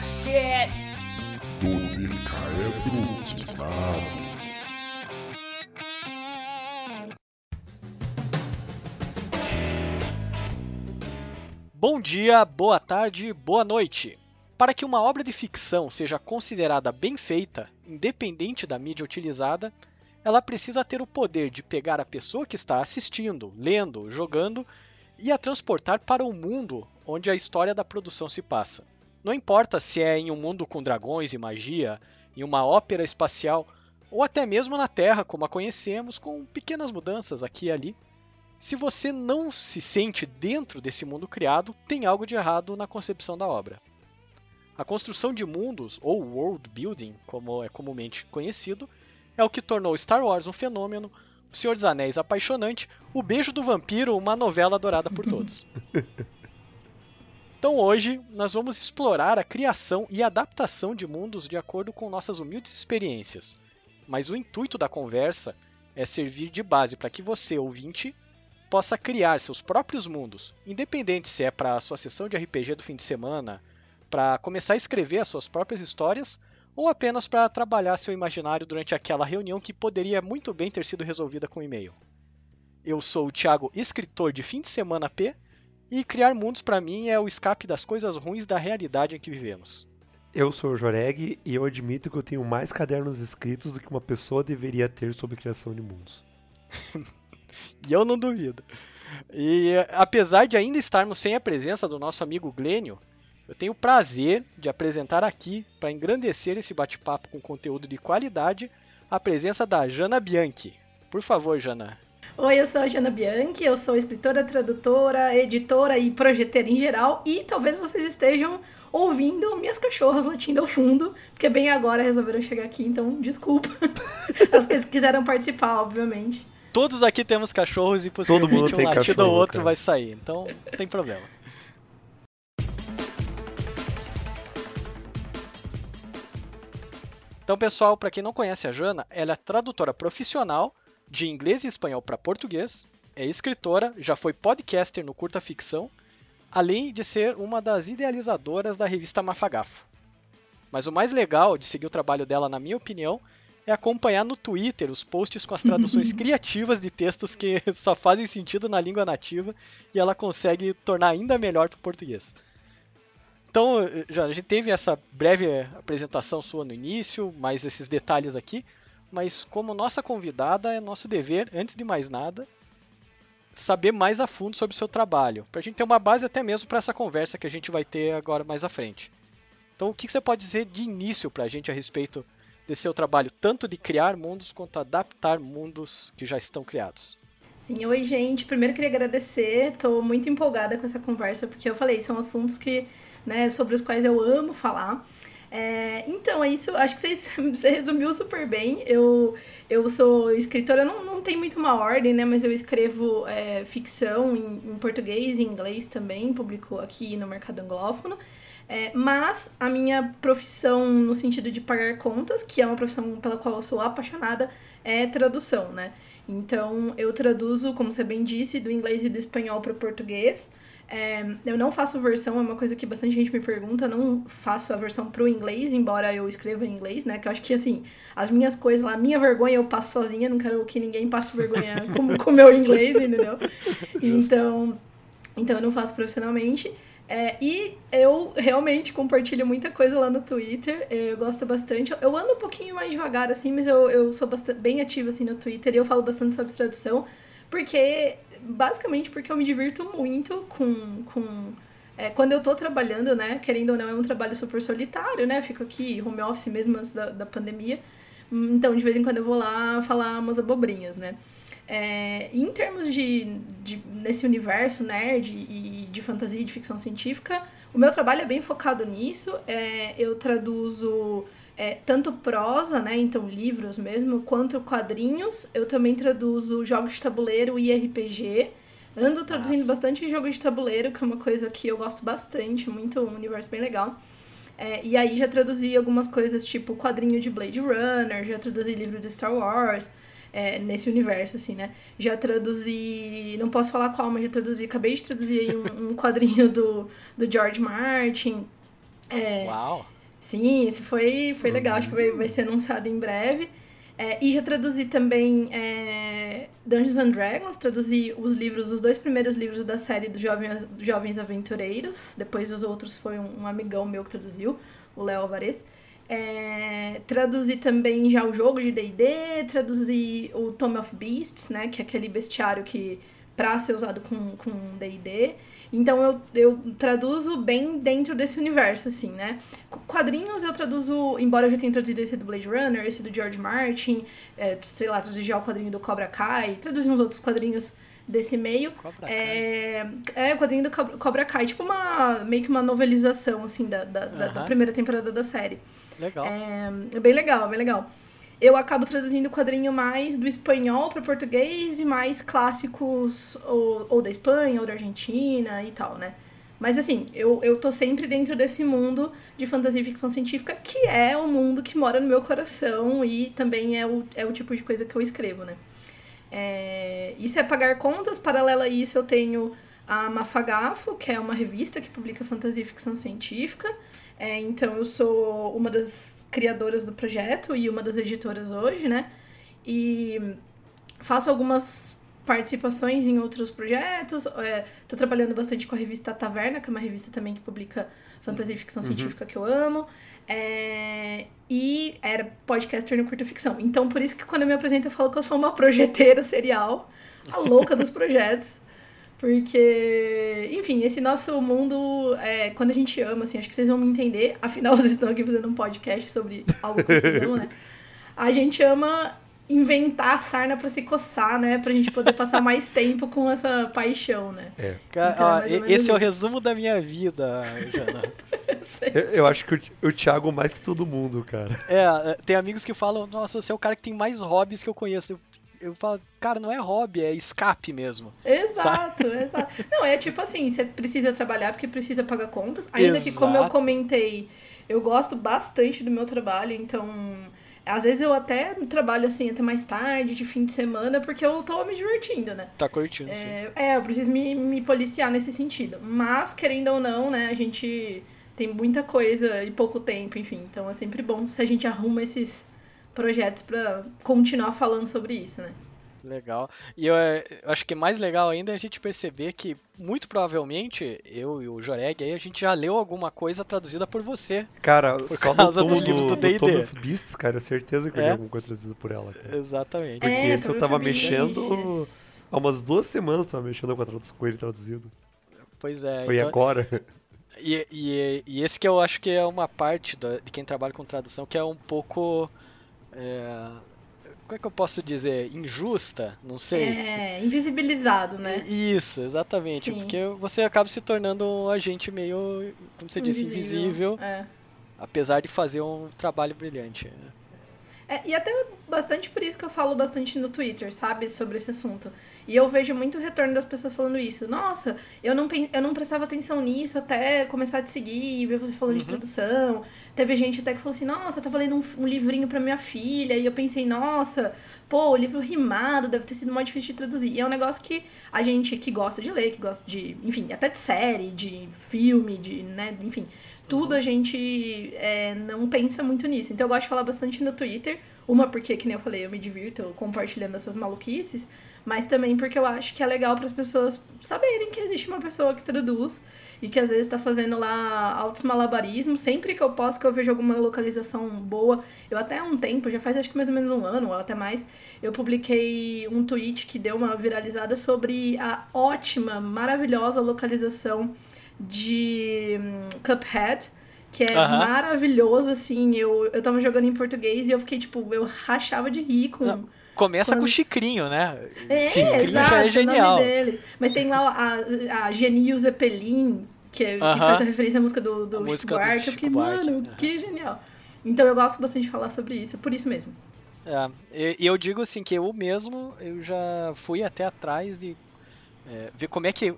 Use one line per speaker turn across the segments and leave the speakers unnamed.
shit!
Bom dia, boa tarde, boa noite. Para que uma obra de ficção seja considerada bem feita, independente da mídia utilizada, ela precisa ter o poder de pegar a pessoa que está assistindo, lendo, jogando e a transportar para o mundo onde a história da produção se passa. Não importa se é em um mundo com dragões e magia, em uma ópera espacial ou até mesmo na Terra como a conhecemos, com pequenas mudanças aqui e ali. Se você não se sente dentro desse mundo criado, tem algo de errado na concepção da obra. A construção de mundos, ou world building, como é comumente conhecido, é o que tornou Star Wars um fenômeno, O Senhor dos Anéis apaixonante, O Beijo do Vampiro uma novela adorada por todos. Então hoje nós vamos explorar a criação e adaptação de mundos de acordo com nossas humildes experiências. Mas o intuito da conversa é servir de base para que você, ouvinte, possa criar seus próprios mundos, independente se é para a sua sessão de RPG do fim de semana, para começar a escrever as suas próprias histórias ou apenas para trabalhar seu imaginário durante aquela reunião que poderia muito bem ter sido resolvida com e-mail. Eu sou o Thiago, escritor de fim de semana P, e criar mundos para mim é o escape das coisas ruins da realidade em que vivemos.
Eu sou o Joreg e eu admito que eu tenho mais cadernos escritos do que uma pessoa deveria ter sobre criação de mundos.
e eu não duvido. E apesar de ainda estarmos sem a presença do nosso amigo Glênio, eu tenho o prazer de apresentar aqui, para engrandecer esse bate-papo com conteúdo de qualidade, a presença da Jana Bianchi. Por favor, Jana.
Oi, eu sou a Jana Bianchi, eu sou escritora, tradutora, editora e projeteira em geral, e talvez vocês estejam ouvindo minhas cachorras latindo ao fundo, porque bem agora resolveram chegar aqui, então desculpa. As que quiseram participar, obviamente.
Todos aqui temos cachorros e possivelmente um latido ou outro cara. vai sair, então não tem problema. Então, pessoal, para quem não conhece a Jana, ela é tradutora profissional de inglês e espanhol para português, é escritora, já foi podcaster no Curta Ficção, além de ser uma das idealizadoras da revista Mafagafo. Mas o mais legal de seguir o trabalho dela, na minha opinião, é acompanhar no Twitter os posts com as traduções criativas de textos que só fazem sentido na língua nativa e ela consegue tornar ainda melhor para o português. Então, já, a gente teve essa breve apresentação sua no início, mais esses detalhes aqui, mas como nossa convidada, é nosso dever, antes de mais nada, saber mais a fundo sobre o seu trabalho, para a gente ter uma base até mesmo para essa conversa que a gente vai ter agora mais à frente. Então, o que você pode dizer de início para a gente a respeito desse seu trabalho, tanto de criar mundos quanto adaptar mundos que já estão criados?
Sim, oi gente. Primeiro queria agradecer, estou muito empolgada com essa conversa, porque eu falei, são assuntos que né, sobre os quais eu amo falar. É, então, é isso. Acho que você, você resumiu super bem. Eu, eu sou escritora, não, não tem muito uma ordem, né? Mas eu escrevo é, ficção em, em, português e inglês também, publico aqui no mercado anglófono. É, mas a minha profissão, no sentido de pagar contas, que é uma profissão pela qual eu sou apaixonada, é tradução, né? Então, eu traduzo, como você bem disse, do inglês e do espanhol para o português. É, eu não faço versão, é uma coisa que bastante gente me pergunta. Eu não faço a versão pro inglês, embora eu escreva em inglês, né? Que eu acho que, assim, as minhas coisas lá, a minha vergonha eu passo sozinha, não quero que ninguém passe vergonha com o meu inglês, entendeu? Então, então eu não faço profissionalmente. É, e eu realmente compartilho muita coisa lá no Twitter, eu gosto bastante. Eu ando um pouquinho mais devagar, assim, mas eu, eu sou bastante, bem ativa, assim, no Twitter e eu falo bastante sobre tradução, porque basicamente porque eu me divirto muito com. com é, quando eu tô trabalhando, né? Querendo ou não, é um trabalho super solitário, né? Fico aqui, home office mesmo antes da, da pandemia. Então, de vez em quando eu vou lá falar umas abobrinhas, né? É, em termos de, de. nesse universo nerd e de fantasia e de ficção científica, o meu trabalho é bem focado nisso. É, eu traduzo é, tanto prosa, né, então livros mesmo, quanto quadrinhos. Eu também traduzo jogos de tabuleiro e RPG. Ando traduzindo Nossa. bastante jogos de tabuleiro, que é uma coisa que eu gosto bastante, muito um universo bem legal. É, e aí já traduzi algumas coisas tipo quadrinho de Blade Runner, já traduzi livro de Star Wars, é, nesse universo, assim, né? Já traduzi. Não posso falar qual, mas já traduzi. Acabei de traduzir um, um quadrinho do, do George Martin. É,
Uau!
Sim, esse foi, foi legal, acho que vai, vai ser anunciado em breve. É, e já traduzi também é, Dungeons and Dragons, traduzi os livros, os dois primeiros livros da série dos Jovens, Jovens Aventureiros. Depois os outros foi um, um amigão meu que traduziu, o Léo Alvarez. É, traduzi também já o jogo de D&D, traduzi o Tome of Beasts, né, que é aquele bestiário que para ser usado com com D&D. Então eu, eu traduzo bem dentro desse universo, assim, né? Quadrinhos eu traduzo, embora eu já tenha traduzido esse do Blade Runner, esse do George Martin, é, sei lá, traduzi já o quadrinho do Cobra Kai, traduzi uns outros quadrinhos desse meio. É, é o quadrinho do Cobra Kai, tipo uma meio que uma novelização, assim, da, da, da, da primeira temporada da série.
Legal.
É, é bem legal, bem legal eu acabo traduzindo o quadrinho mais do espanhol para português e mais clássicos ou, ou da Espanha ou da Argentina e tal, né? Mas assim, eu, eu tô sempre dentro desse mundo de fantasia e ficção científica, que é o mundo que mora no meu coração e também é o, é o tipo de coisa que eu escrevo, né? É, isso é pagar contas, paralela a isso eu tenho a Mafagafo, que é uma revista que publica fantasia e ficção científica. É, então eu sou uma das criadoras do projeto e uma das editoras hoje, né? E faço algumas participações em outros projetos. É, tô trabalhando bastante com a revista Taverna, que é uma revista também que publica fantasia e ficção uhum. científica que eu amo. É, e era podcaster no curta ficção. Então, por isso que quando eu me apresento, eu falo que eu sou uma projeteira serial, a louca dos projetos. Porque, enfim, esse nosso mundo, é, quando a gente ama, assim, acho que vocês vão me entender. Afinal, vocês estão aqui fazendo um podcast sobre algo que vocês amam, né? A gente ama inventar sarna para se coçar, né? Pra gente poder passar mais tempo com essa paixão, né?
É. Então, é esse isso. é o resumo da minha vida, Jana.
eu, eu, acho que o, o Thiago mais que todo mundo, cara.
É, tem amigos que falam, nossa, você é o cara que tem mais hobbies que eu conheço. Eu, falo, cara, não é hobby, é escape mesmo.
Exato, sabe? exato. Não, é tipo assim, você precisa trabalhar porque precisa pagar contas. Ainda exato. que, como eu comentei, eu gosto bastante do meu trabalho, então. Às vezes eu até trabalho assim até mais tarde, de fim de semana, porque eu tô me divertindo, né?
Tá curtindo,
é,
sim.
É, eu preciso me, me policiar nesse sentido. Mas, querendo ou não, né, a gente tem muita coisa e pouco tempo, enfim. Então é sempre bom se a gente arruma esses projetos para continuar falando sobre isso, né?
Legal. E eu, eu, acho que mais legal ainda é a gente perceber que, muito provavelmente, eu e o Joreg aí, a gente já leu alguma coisa traduzida por você.
Cara, por só causa dos livros do D&D. Beasts, cara, eu certeza que eu li é? alguma coisa traduzida por ela. Cara.
Exatamente.
Porque é, esse eu tava mexendo... Há umas duas semanas eu tava mexendo com, a com ele traduzido.
Pois é.
Foi então... agora.
E, e, e, esse que eu acho que é uma parte de quem trabalha com tradução que é um pouco é, como é que eu posso dizer? Injusta? Não sei.
É, invisibilizado, né?
Isso, exatamente. Sim. Porque você acaba se tornando um agente meio, como você disse, invisível. É. Apesar de fazer um trabalho brilhante.
É, e até bastante por isso que eu falo bastante no Twitter, sabe? Sobre esse assunto. E eu vejo muito retorno das pessoas falando isso. Nossa, eu não, eu não prestava atenção nisso até começar a te seguir, ver você falando uhum. de tradução. Teve gente até que falou assim, nossa, eu tava lendo um, um livrinho pra minha filha. E eu pensei, nossa, pô, o livro rimado deve ter sido mais difícil de traduzir. E é um negócio que a gente que gosta de ler, que gosta de, enfim, até de série, de filme, de, né, enfim, tudo a gente é, não pensa muito nisso. Então eu gosto de falar bastante no Twitter. Uma porque, que nem eu falei, eu me divirto compartilhando essas maluquices mas também porque eu acho que é legal para as pessoas saberem que existe uma pessoa que traduz e que às vezes está fazendo lá altos malabarismos. Sempre que eu posso, que eu vejo alguma localização boa, eu até há um tempo, já faz acho que mais ou menos um ano ou até mais, eu publiquei um tweet que deu uma viralizada sobre a ótima, maravilhosa localização de um, Cuphead que é uhum. maravilhoso, assim. Eu, eu tava jogando em português e eu fiquei, tipo, eu rachava de rir com. Não.
Começa com o Chicrinho, né?
É, Chicrinho exato, já é genial. dele. Mas tem lá a, a Genil Zeppelin, que, é, uh -huh. que faz a referência à música do, do a Chico Buarque. Eu fiquei, mano, uh -huh. que genial. Então eu gosto bastante de falar sobre isso, por isso mesmo.
É, e eu digo assim que eu mesmo eu já fui até atrás de é, ver como é que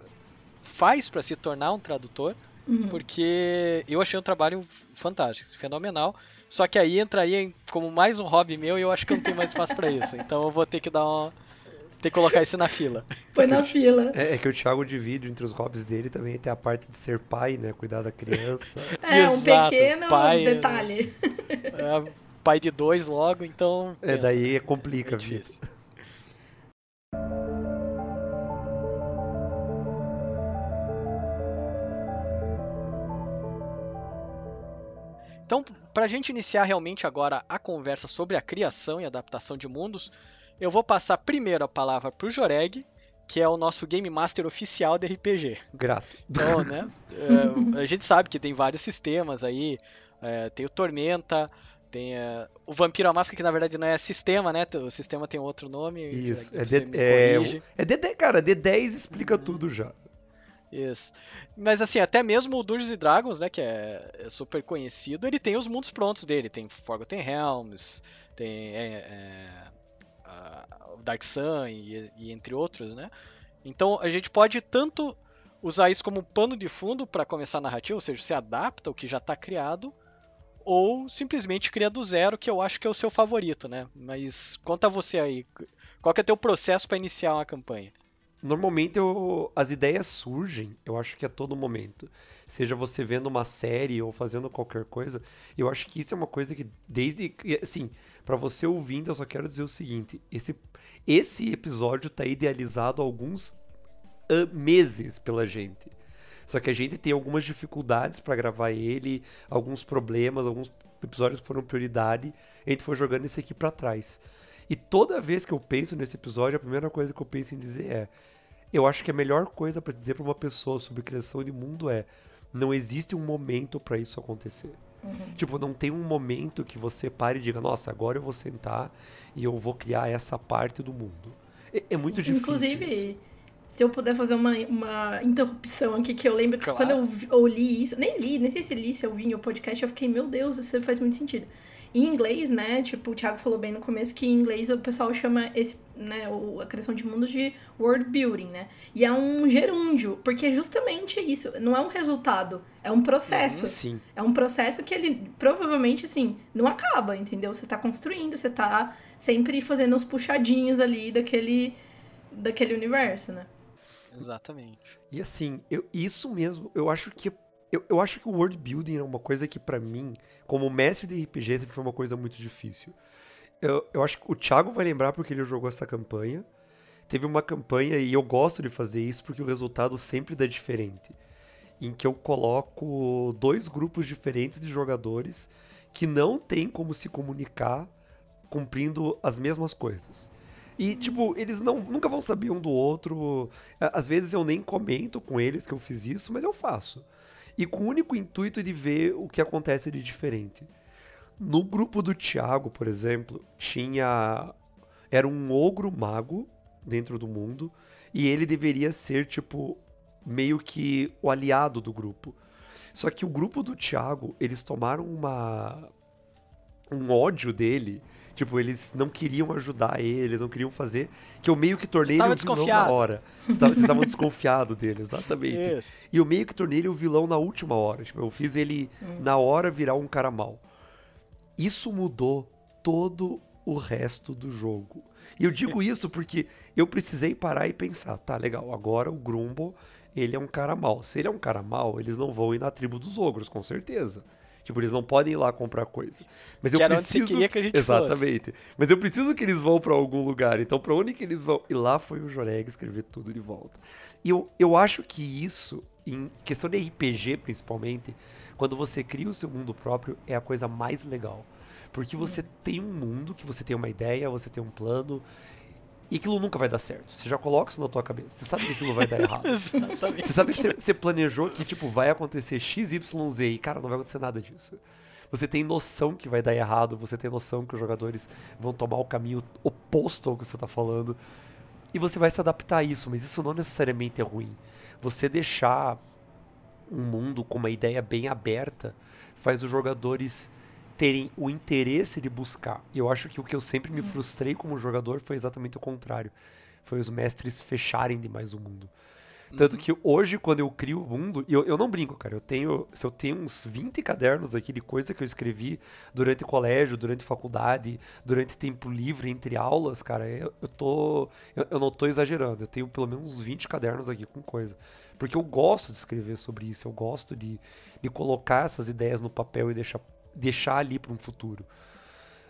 faz para se tornar um tradutor, uhum. porque eu achei um trabalho fantástico, fenomenal. Só que aí entraria como mais um hobby meu e eu acho que eu não tenho mais espaço para isso. Então eu vou ter que dar uma Tem que colocar isso na fila.
Põe na fila.
É, é que o Thiago divide entre os hobbies dele também tem a parte de ser pai, né? Cuidar da criança.
É, um
Exato,
pequeno
pai,
detalhe.
É, pai de dois logo, então.
É,
pensa,
daí
né?
complica
É
a
Então, para a gente iniciar realmente agora a conversa sobre a criação e adaptação de mundos, eu vou passar primeiro a palavra para o Joreg, que é o nosso Game Master oficial de RPG.
Grato.
Então, né, é, a gente sabe que tem vários sistemas aí, é, tem o Tormenta, tem é, o Vampiro à Máscara, que na verdade não é sistema, né? O sistema tem outro nome.
Isso. É, D, é, é D10, cara. D10 explica tudo já.
Isso. Mas assim, até mesmo o Dungeons Dragons, né, que é, é super conhecido, ele tem os mundos prontos dele. Tem Forgotten Realms, tem é, é, Dark Sun e, e entre outros, né? Então a gente pode tanto usar isso como pano de fundo para começar a narrativa, ou seja, você adapta o que já está criado, ou simplesmente cria do zero, que eu acho que é o seu favorito, né? Mas conta você aí, qual que é o teu processo para iniciar uma campanha?
Normalmente eu- as ideias surgem, eu acho que a todo momento. Seja você vendo uma série ou fazendo qualquer coisa, eu acho que isso é uma coisa que desde assim, para você ouvindo, eu só quero dizer o seguinte, esse esse episódio tá idealizado há alguns meses pela gente. Só que a gente tem algumas dificuldades para gravar ele, alguns problemas, alguns episódios foram prioridade, a gente foi jogando esse aqui para trás. E toda vez que eu penso nesse episódio, a primeira coisa que eu penso em dizer é: eu acho que a melhor coisa para dizer para uma pessoa sobre criação de mundo é: não existe um momento para isso acontecer. Tipo, não tem um momento que você pare e diga: nossa, agora eu vou sentar e eu vou criar essa parte do mundo. É, é muito difícil.
Inclusive,
isso.
se eu puder fazer uma, uma interrupção aqui, que eu lembro que
Claro.
quando eu, eu li isso, nem li, nem sei se li, se eu vi em o podcast, eu fiquei, meu Deus, isso faz muito sentido. Em inglês, né, tipo, o Thiago falou bem no começo que em inglês o pessoal chama esse, né, o- a criação de mundos de world building, né? E é um gerúndio, porque é justamente isso, não é um resultado, é um processo.
Sim.
É um processo que ele provavelmente, assim, não acaba, entendeu? Você tá construindo, você tá sempre fazendo uns puxadinhos ali daquele, daquele universo, né?
Exatamente.
E assim, eu, isso mesmo, eu acho que eu, eu acho que o world building é uma coisa que pra mim, como mestre de RPG, sempre foi uma coisa muito difícil. Eu, eu acho que o Thiago vai lembrar porque ele jogou essa campanha. Teve uma campanha e eu gosto de fazer isso porque o resultado sempre dá diferente. Em que eu coloco dois grupos diferentes de jogadores que não têm como se comunicar cumprindo as mesmas coisas. E, tipo, eles não, nunca vão saber um do outro. Às vezes eu nem comento com eles que eu fiz isso, mas eu faço. E com o único intuito de ver o que acontece de diferente. No grupo do Thiago, por exemplo, tinha. Era um ogro mago dentro do mundo. E ele deveria ser, tipo, meio que o aliado do grupo. Só que o grupo do Thiago, eles tomaram uma. um ódio dele. Tipo, eles não queriam ajudar ele, eles não queriam fazer. Que eu meio que tornei ele o vilão na hora. Vocês estavam- desconfiados dele, exatamente.
Isso.
E eu meio que tornei ele o vilão na última hora. Tipo, eu fiz ele na hora virar um cara mal. Isso mudou todo o resto do jogo. E eu digo isso porque eu precisei parar e pensar, tá, legal, agora o Grumble, ele é um cara mal. Se ele é um cara mal, eles não vão ir na tribo dos ogros, com certeza. Tipo, eles não podem ir lá comprar coisa. Mas eu
Que era onde
preciso...
você queria que a gente fosse.
Exatamente. Mas eu preciso que eles vão pra algum lugar. Então, pra onde que eles vão? E lá foi o Joreg escrever tudo de volta. E eu, eu acho que isso, em questão de RPG principalmente, quando você cria o seu mundo próprio, é a coisa mais legal. Porque você tem um mundo, que você tem uma ideia, você tem um plano, e aquilo nunca vai dar certo. Você já coloca isso na tua cabeça. Você sabe que aquilo vai dar errado.
Exatamente.
Você sabe que você, você planejou que, tipo, vai acontecer X, Y, Z e, cara, não vai acontecer nada disso. Você tem noção que vai dar errado, você tem noção que os jogadores vão tomar o caminho oposto ao que você tá falando. E você vai se adaptar a isso, mas isso não necessariamente é ruim. Você deixar um mundo com uma ideia bem aberta faz os jogadores terem o interesse de buscar. E eu acho que o que eu sempre me frustrei como jogador foi exatamente o contrário. Foi os mestres fecharem demais o mundo. Tanto uhum. que hoje, quando eu crio o mundo, eu, eu não brinco, cara. Eu tenho. Se eu tenho uns 20 cadernos aqui de coisa que eu escrevi durante colégio, durante faculdade, durante tempo livre, entre aulas, cara, eu, eu tô. Eu, eu, não tô exagerando. Eu tenho pelo menos uns 20 cadernos aqui com coisa. Porque eu gosto de escrever sobre isso, eu gosto de, de colocar essas ideias no papel e deixar, deixar ali para um futuro.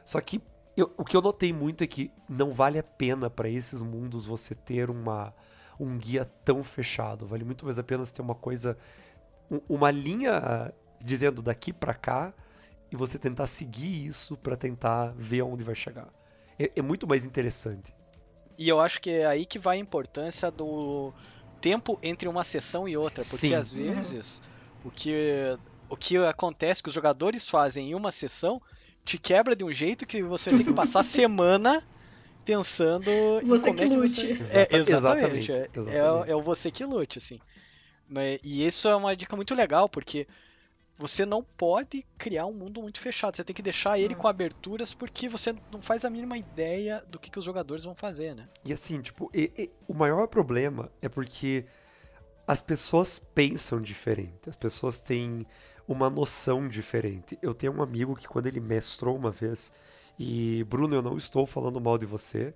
Só que eu, o que eu notei muito é que não vale a pena para esses mundos você ter uma um guia tão fechado. Vale muito mais a pena você ter uma coisa, uma linha dizendo daqui para cá e você tentar seguir isso para tentar ver aonde vai chegar. É, é, muito mais interessante.
E eu acho que é aí que vai a importância do tempo entre uma sessão e outra, porque Sim. às vezes o que o que acontece que os jogadores fazem em uma sessão te quebra de um jeito que você tem que passar semana pensando
você em como que é lute.
Você... É, exatamente. É, exatamente. É, é, o você que lute, assim. Mas, e isso é uma dica muito legal, porque você não pode criar um mundo muito fechado. Você tem que deixar ele com aberturas, porque você não faz a mínima ideia do que, que os jogadores vão fazer, né?
E assim, tipo, e, e, o maior problema é porque as pessoas pensam diferente. As pessoas têm uma noção diferente. Eu tenho um amigo que quando ele mestrou uma vez, e Bruno, eu não estou falando mal de você,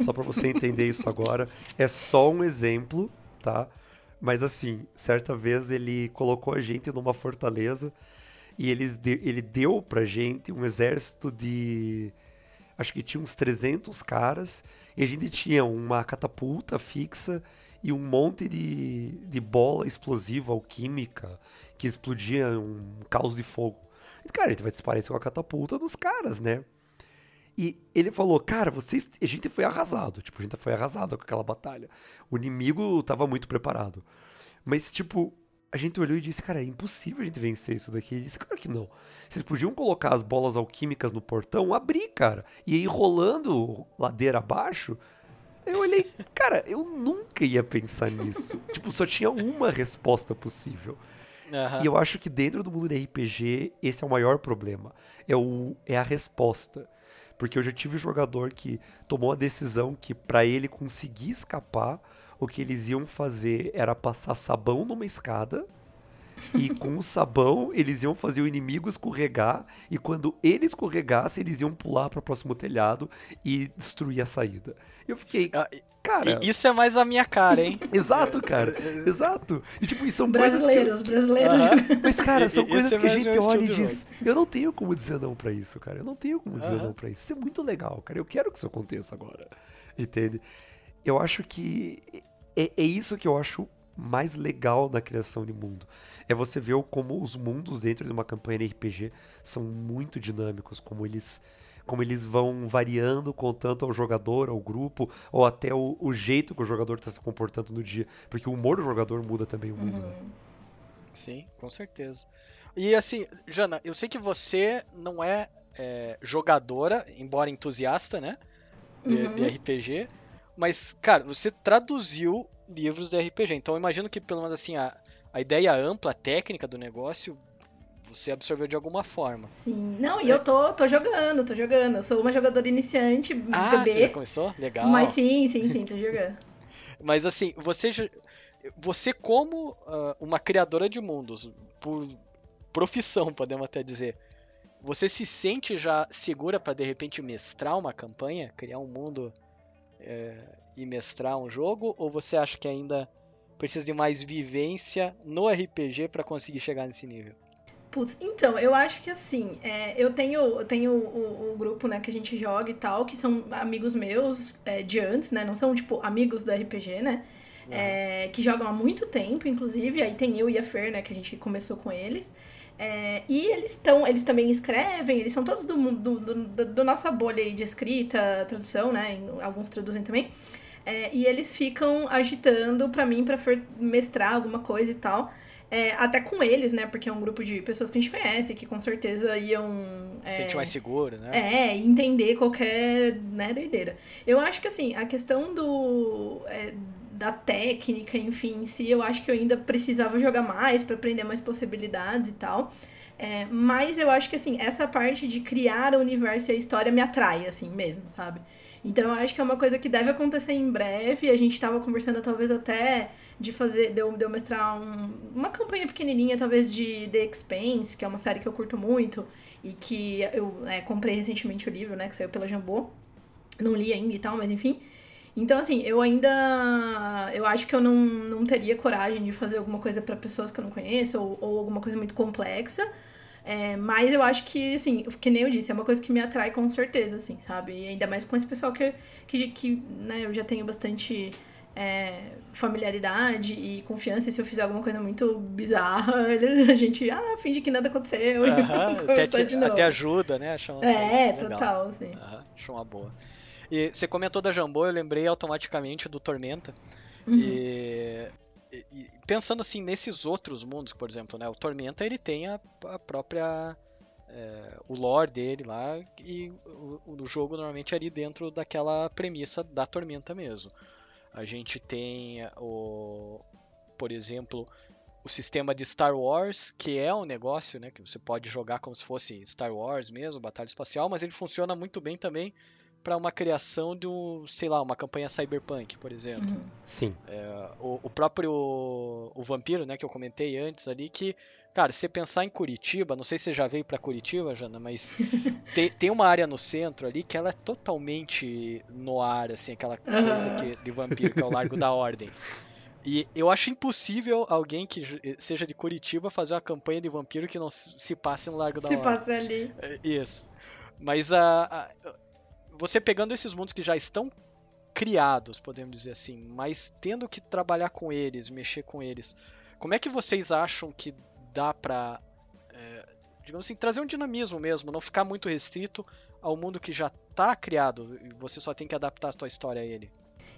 só para você entender isso agora, é só um exemplo, tá? Mas assim, certa vez ele colocou a gente numa fortaleza e eles de, ele deu pra gente um exército de acho que tinha uns 300 caras e a gente tinha uma catapulta fixa e um monte de, de bola explosiva alquímica que explodia um caos de fogo. E, cara, a gente vai disparar isso com a catapulta dos caras, né? E ele falou, cara, vocês. A gente foi arrasado. Tipo, a gente foi arrasado com aquela batalha. O inimigo estava muito preparado. Mas, tipo, a gente olhou e disse, cara, é impossível a gente vencer isso daqui. Ele disse, claro que não. Vocês podiam colocar as bolas alquímicas no portão, abrir, cara. E ir rolando ladeira abaixo. Eu olhei, cara, eu nunca ia pensar nisso. tipo, só tinha uma resposta possível. Uhum. E eu acho que dentro do mundo de RPG, esse é o maior problema. É, o, é a resposta. Porque eu já tive um jogador que tomou a decisão que para ele conseguir escapar, o que eles iam fazer era passar sabão numa escada. E com o sabão eles iam fazer o inimigo escorregar. E quando ele escorregasse, eles iam pular para o próximo telhado e destruir a saída. Eu fiquei. Ah, cara.
Isso é mais a minha cara, hein?
Exato, cara. Exato. E tipo, são
brasileiros,
coisas.
Que eu... Brasileiros,
Mas, cara, são coisas é que a gente olha e diz: Eu não tenho como dizer não pra isso, cara. Eu não tenho como dizer não pra isso. Isso é muito legal, cara. Eu quero que isso aconteça agora. Entende? Eu acho que. É, é isso que eu acho mais legal da criação de mundo. É você ver como os mundos dentro de uma campanha de RPG são muito dinâmicos, como eles como eles vão variando contanto ao jogador, ao grupo, ou até o, o jeito que o jogador está se comportando no dia. Porque o humor do jogador muda também o mundo, né? uhum. né?
Sim, com certeza. E assim, Jana, eu sei que você não é, é jogadora, embora entusiasta, né? De, uhum. de, RPG. Mas, cara, você traduziu livros de RPG. Então eu imagino que, pelo menos assim, a, a ideia ampla, a técnica do negócio você absorveu de alguma forma.
Sim. Não, e eu tô, tô jogando, tô jogando. Eu sou uma jogadora iniciante,
ah,
bebê.
Você já começou? Legal.
Mas sim, sim, sim, tô jogando.
Mas assim, você você como uh, uma criadora de mundos, por profissão, podemos até dizer, você se sente já segura para de repente mestrar uma campanha, criar um mundo é, e mestrar um jogo? Ou você acha que ainda precisa de mais vivência no RPG para conseguir chegar nesse nível?
Putz, então, eu acho que assim, é, eu tenho, eu tenho o, o, grupo, né, que a gente joga e tal, que são amigos meus é, de antes, né? Não são, tipo, amigos do RPG, né? Uhum. É, que jogam há muito tempo, inclusive. Aí tem eu e a Fer, né, que a gente começou com eles. É, e eles estão, eles também escrevem, eles são todos do, do, do, do nossa bolha de escrita, tradução, né? Alguns traduzem também. É, e eles ficam agitando para mim para mestrar alguma coisa e tal. É, até com eles, né? Porque é um grupo de pessoas que a gente conhece, que com certeza iam.
Se é, sentir mais seguro, né?
É, entender qualquer né, doideira. Eu acho que assim, a questão do. É, da técnica, enfim, em si, eu acho que eu ainda precisava jogar mais para aprender mais possibilidades e tal. É, mas eu acho que assim, essa parte de criar o universo e a história me atrai, assim, mesmo, sabe? Então eu acho que é uma coisa que deve acontecer em breve. A gente estava conversando talvez até de fazer, de eu, de eu mestrar um, uma campanha pequenininha, talvez de The Expanse, que é uma série que eu curto muito e que eu é, comprei recentemente o livro, né, que saiu pela Jambô. Não li ainda e tal, mas enfim. Então, assim, eu ainda. Eu acho que eu não, não teria coragem de fazer alguma coisa para pessoas que eu não conheço, ou, ou alguma coisa muito complexa. É, mas eu acho que, assim, que nem eu disse, é uma coisa que me atrai com certeza, assim, sabe? E ainda mais com esse pessoal que, que, que né, eu já tenho bastante é, familiaridade e confiança. E se eu fizer alguma coisa muito bizarra, a gente, ah, finge que nada aconteceu.
até, te, até ajuda, né?
Achar uma é, total, assim.
achou uma boa. E você comentou da Jambô, eu lembrei automaticamente do Tormenta. Uhum. E, e, pensando assim nesses outros mundos, por exemplo, né? O Tormenta ele tem a, a própria é, o lore dele lá e o, o jogo normalmente é ali dentro daquela premissa da Tormenta mesmo. A gente tem o, por exemplo, o sistema de Star Wars, que é um negócio, né, que você pode jogar como se fosse Star Wars mesmo, batalha espacial, mas ele funciona muito bem também para uma criação de um, sei lá, uma campanha cyberpunk, por exemplo. Uhum.
Sim.
É, o, o, próprio o vampiro, né, que eu comentei antes ali, que, cara, se você pensar em Curitiba, não sei se você já veio para Curitiba, Jana, mas tem, tem uma área no centro ali que ela é totalmente no ar, assim, aquela coisa uhum. que, de vampiro que é o Largo da Ordem. E eu acho impossível alguém que seja de Curitiba fazer uma campanha de vampiro que não se passe no Largo da
se
Ordem.
Se passe ali.
É, isso. Mas a, a, você pegando esses mundos que já estão criados, podemos dizer assim, mas tendo que trabalhar com eles, mexer com eles, como é que vocês acham que dá pra, é, digamos assim, trazer um dinamismo mesmo, não ficar muito restrito ao mundo que já está criado e você só tem que adaptar a sua história a ele?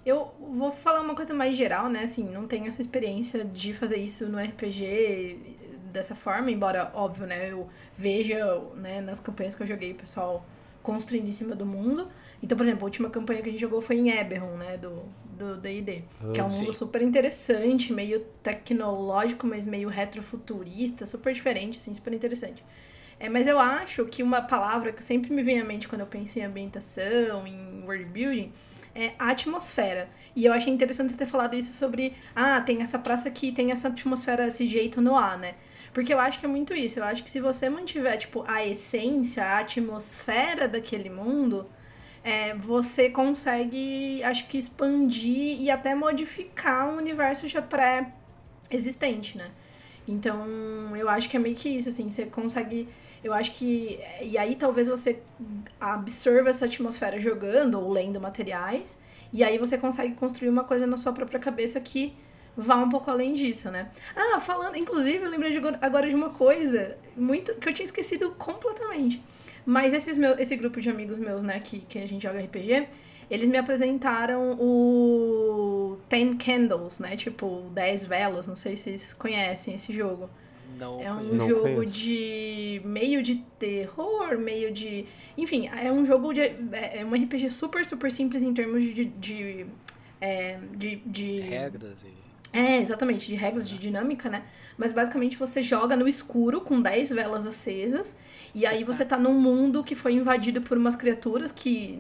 Eu vou falar uma coisa mais geral, né? Assim, não tenho essa experiência de fazer isso no RPG dessa forma, embora, óbvio, né? Eu veja né, nas campanhas que eu joguei o pessoal construindo em cima do mundo. Então, por exemplo, a última campanha que a gente jogou foi em Eberron, né, do do D&D, que é um sim. mundo super interessante, meio tecnológico, mas meio retrofuturista, super diferente, assim, super interessante. É, mas eu acho que uma palavra que sempre me vem à mente quando eu penso em ambientação, em world building, é atmosfera. E eu achei interessante você ter falado isso sobre, ah, tem essa praça aqui, tem essa atmosfera, esse jeito no ar, né? Porque eu acho que é muito isso. Eu acho que se você mantiver, tipo, a essência, a atmosfera daquele mundo, é, você consegue, acho que, expandir e até modificar um universo já pré-existente, né? Então, eu acho que é meio que isso, assim, você consegue. Eu acho que. E aí talvez você absorva essa atmosfera jogando ou lendo materiais. E aí você consegue construir uma coisa na sua própria cabeça que vá um pouco além disso, né? Ah, falando, inclusive, eu lembrei de, agora de uma coisa muito que eu tinha esquecido completamente. Mas esses meu, esse grupo de amigos meus, né, que, que a gente joga RPG, eles me apresentaram o Ten Candles, né? Tipo, 10 velas, não sei se vocês conhecem esse jogo.
Não,
é um
não
jogo conheço. de meio de terror, meio de. Enfim, é um jogo de. É, é um RPG super, super simples em termos de. de, é, de, de...
regras e.
É, exatamente, de regras de dinâmica, né? Mas basicamente você joga no escuro com 10 velas acesas. E aí você tá num mundo que foi invadido por umas criaturas que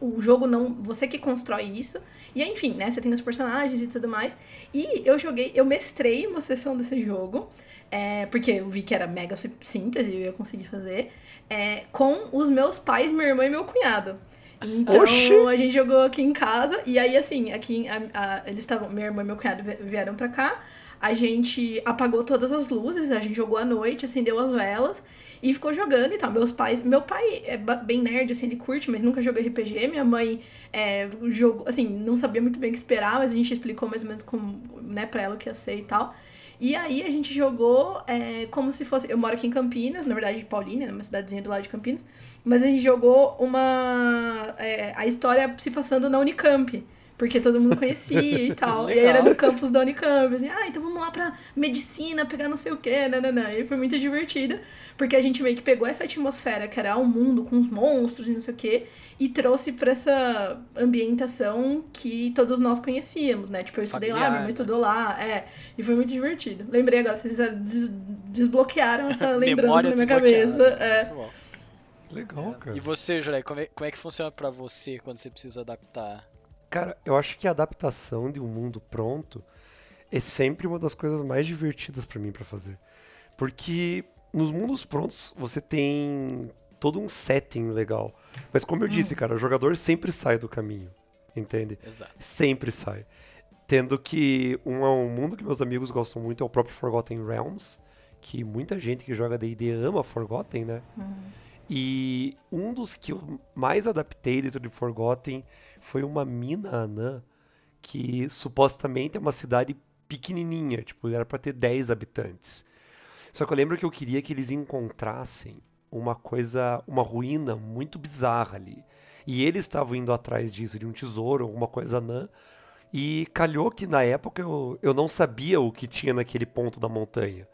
o jogo não. Você que constrói isso. E enfim, né? Você tem os personagens e tudo mais. E eu joguei, eu mestrei uma sessão desse jogo. É, porque eu vi que era mega simples e eu ia conseguir fazer. É, com os meus pais, minha irmã e meu cunhado. Então Oxi. a gente jogou aqui em casa e aí assim, aqui a, a, eles estavam, minha irmã e meu cunhado vieram pra cá. A gente apagou todas as luzes, a gente jogou à noite, acendeu as velas e ficou jogando e tal. Meus pais, meu pai é bem nerd, assim, ele curte, mas nunca jogou RPG. Minha mãe é, jogou, assim, não sabia muito bem o que esperar, mas a gente explicou mais ou menos como, né, pra ela o que ia ser e tal. E aí a gente jogou é, como se fosse. Eu moro aqui em Campinas, na verdade, Paulínia, né, uma cidadezinha do lado de Campinas. Mas a gente jogou uma. É, a história se passando na Unicamp. Porque todo mundo conhecia e tal. e aí era no campus da Unicamp. Assim, ah, então vamos lá pra medicina, pegar não sei o quê. Nananã. E foi muito divertido. Porque a gente meio que pegou essa atmosfera que era o um mundo com os monstros e não sei o quê. E trouxe pra essa ambientação que todos nós conhecíamos, né? Tipo, eu estudei Familiar, lá, minha mãe né? estudou lá. É. E foi muito divertido. Lembrei agora, vocês des desbloquearam essa lembrança na minha cabeça. É. Muito bom.
Legal, cara.
E você, Jurei, como é, como é que funciona para você quando você precisa adaptar?
Cara, eu acho que a adaptação de um mundo pronto é sempre uma das coisas mais divertidas para mim para fazer. Porque nos mundos prontos você tem todo um setting legal. Mas como eu hum. disse, cara, o jogador sempre sai do caminho. Entende?
Exato.
Sempre sai. Tendo que um, um mundo que meus amigos gostam muito é o próprio Forgotten Realms, que muita gente que joga D&D ama Forgotten, né? Uhum. E um dos que eu mais adaptei dentro de Forgotten foi uma mina anã, que supostamente é uma cidade pequenininha, tipo, era para ter 10 habitantes. Só que eu lembro que eu queria que eles encontrassem uma coisa, uma ruína muito bizarra ali. E eles estavam indo atrás disso, de um tesouro, alguma coisa anã. E calhou que na época eu, eu não sabia o que tinha naquele ponto da montanha.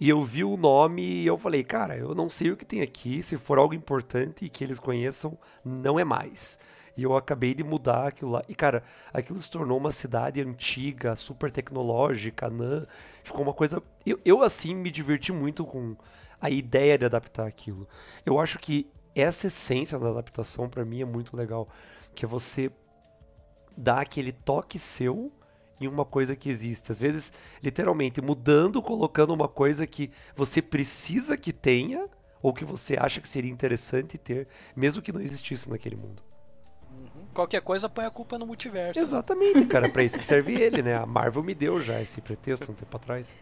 E eu vi o nome e eu falei, cara, eu não sei o que tem aqui, se for algo importante e que eles conheçam, não é mais. E eu acabei de mudar aquilo lá. E, cara, aquilo se tornou uma cidade antiga, super tecnológica, anã. Ficou uma coisa. Eu, eu, assim, me diverti muito com a ideia de adaptar aquilo. Eu acho que essa essência da adaptação, para mim, é muito legal. Que é você dar aquele toque seu em uma coisa que existe. Às vezes, literalmente, mudando, colocando uma coisa que você precisa que tenha, ou que você acha que seria interessante ter, mesmo que não existisse naquele mundo.
Uhum. Qualquer coisa põe a culpa no multiverso.
Exatamente, cara, para isso que serve ele, né? A Marvel me deu já esse pretexto um tempo atrás.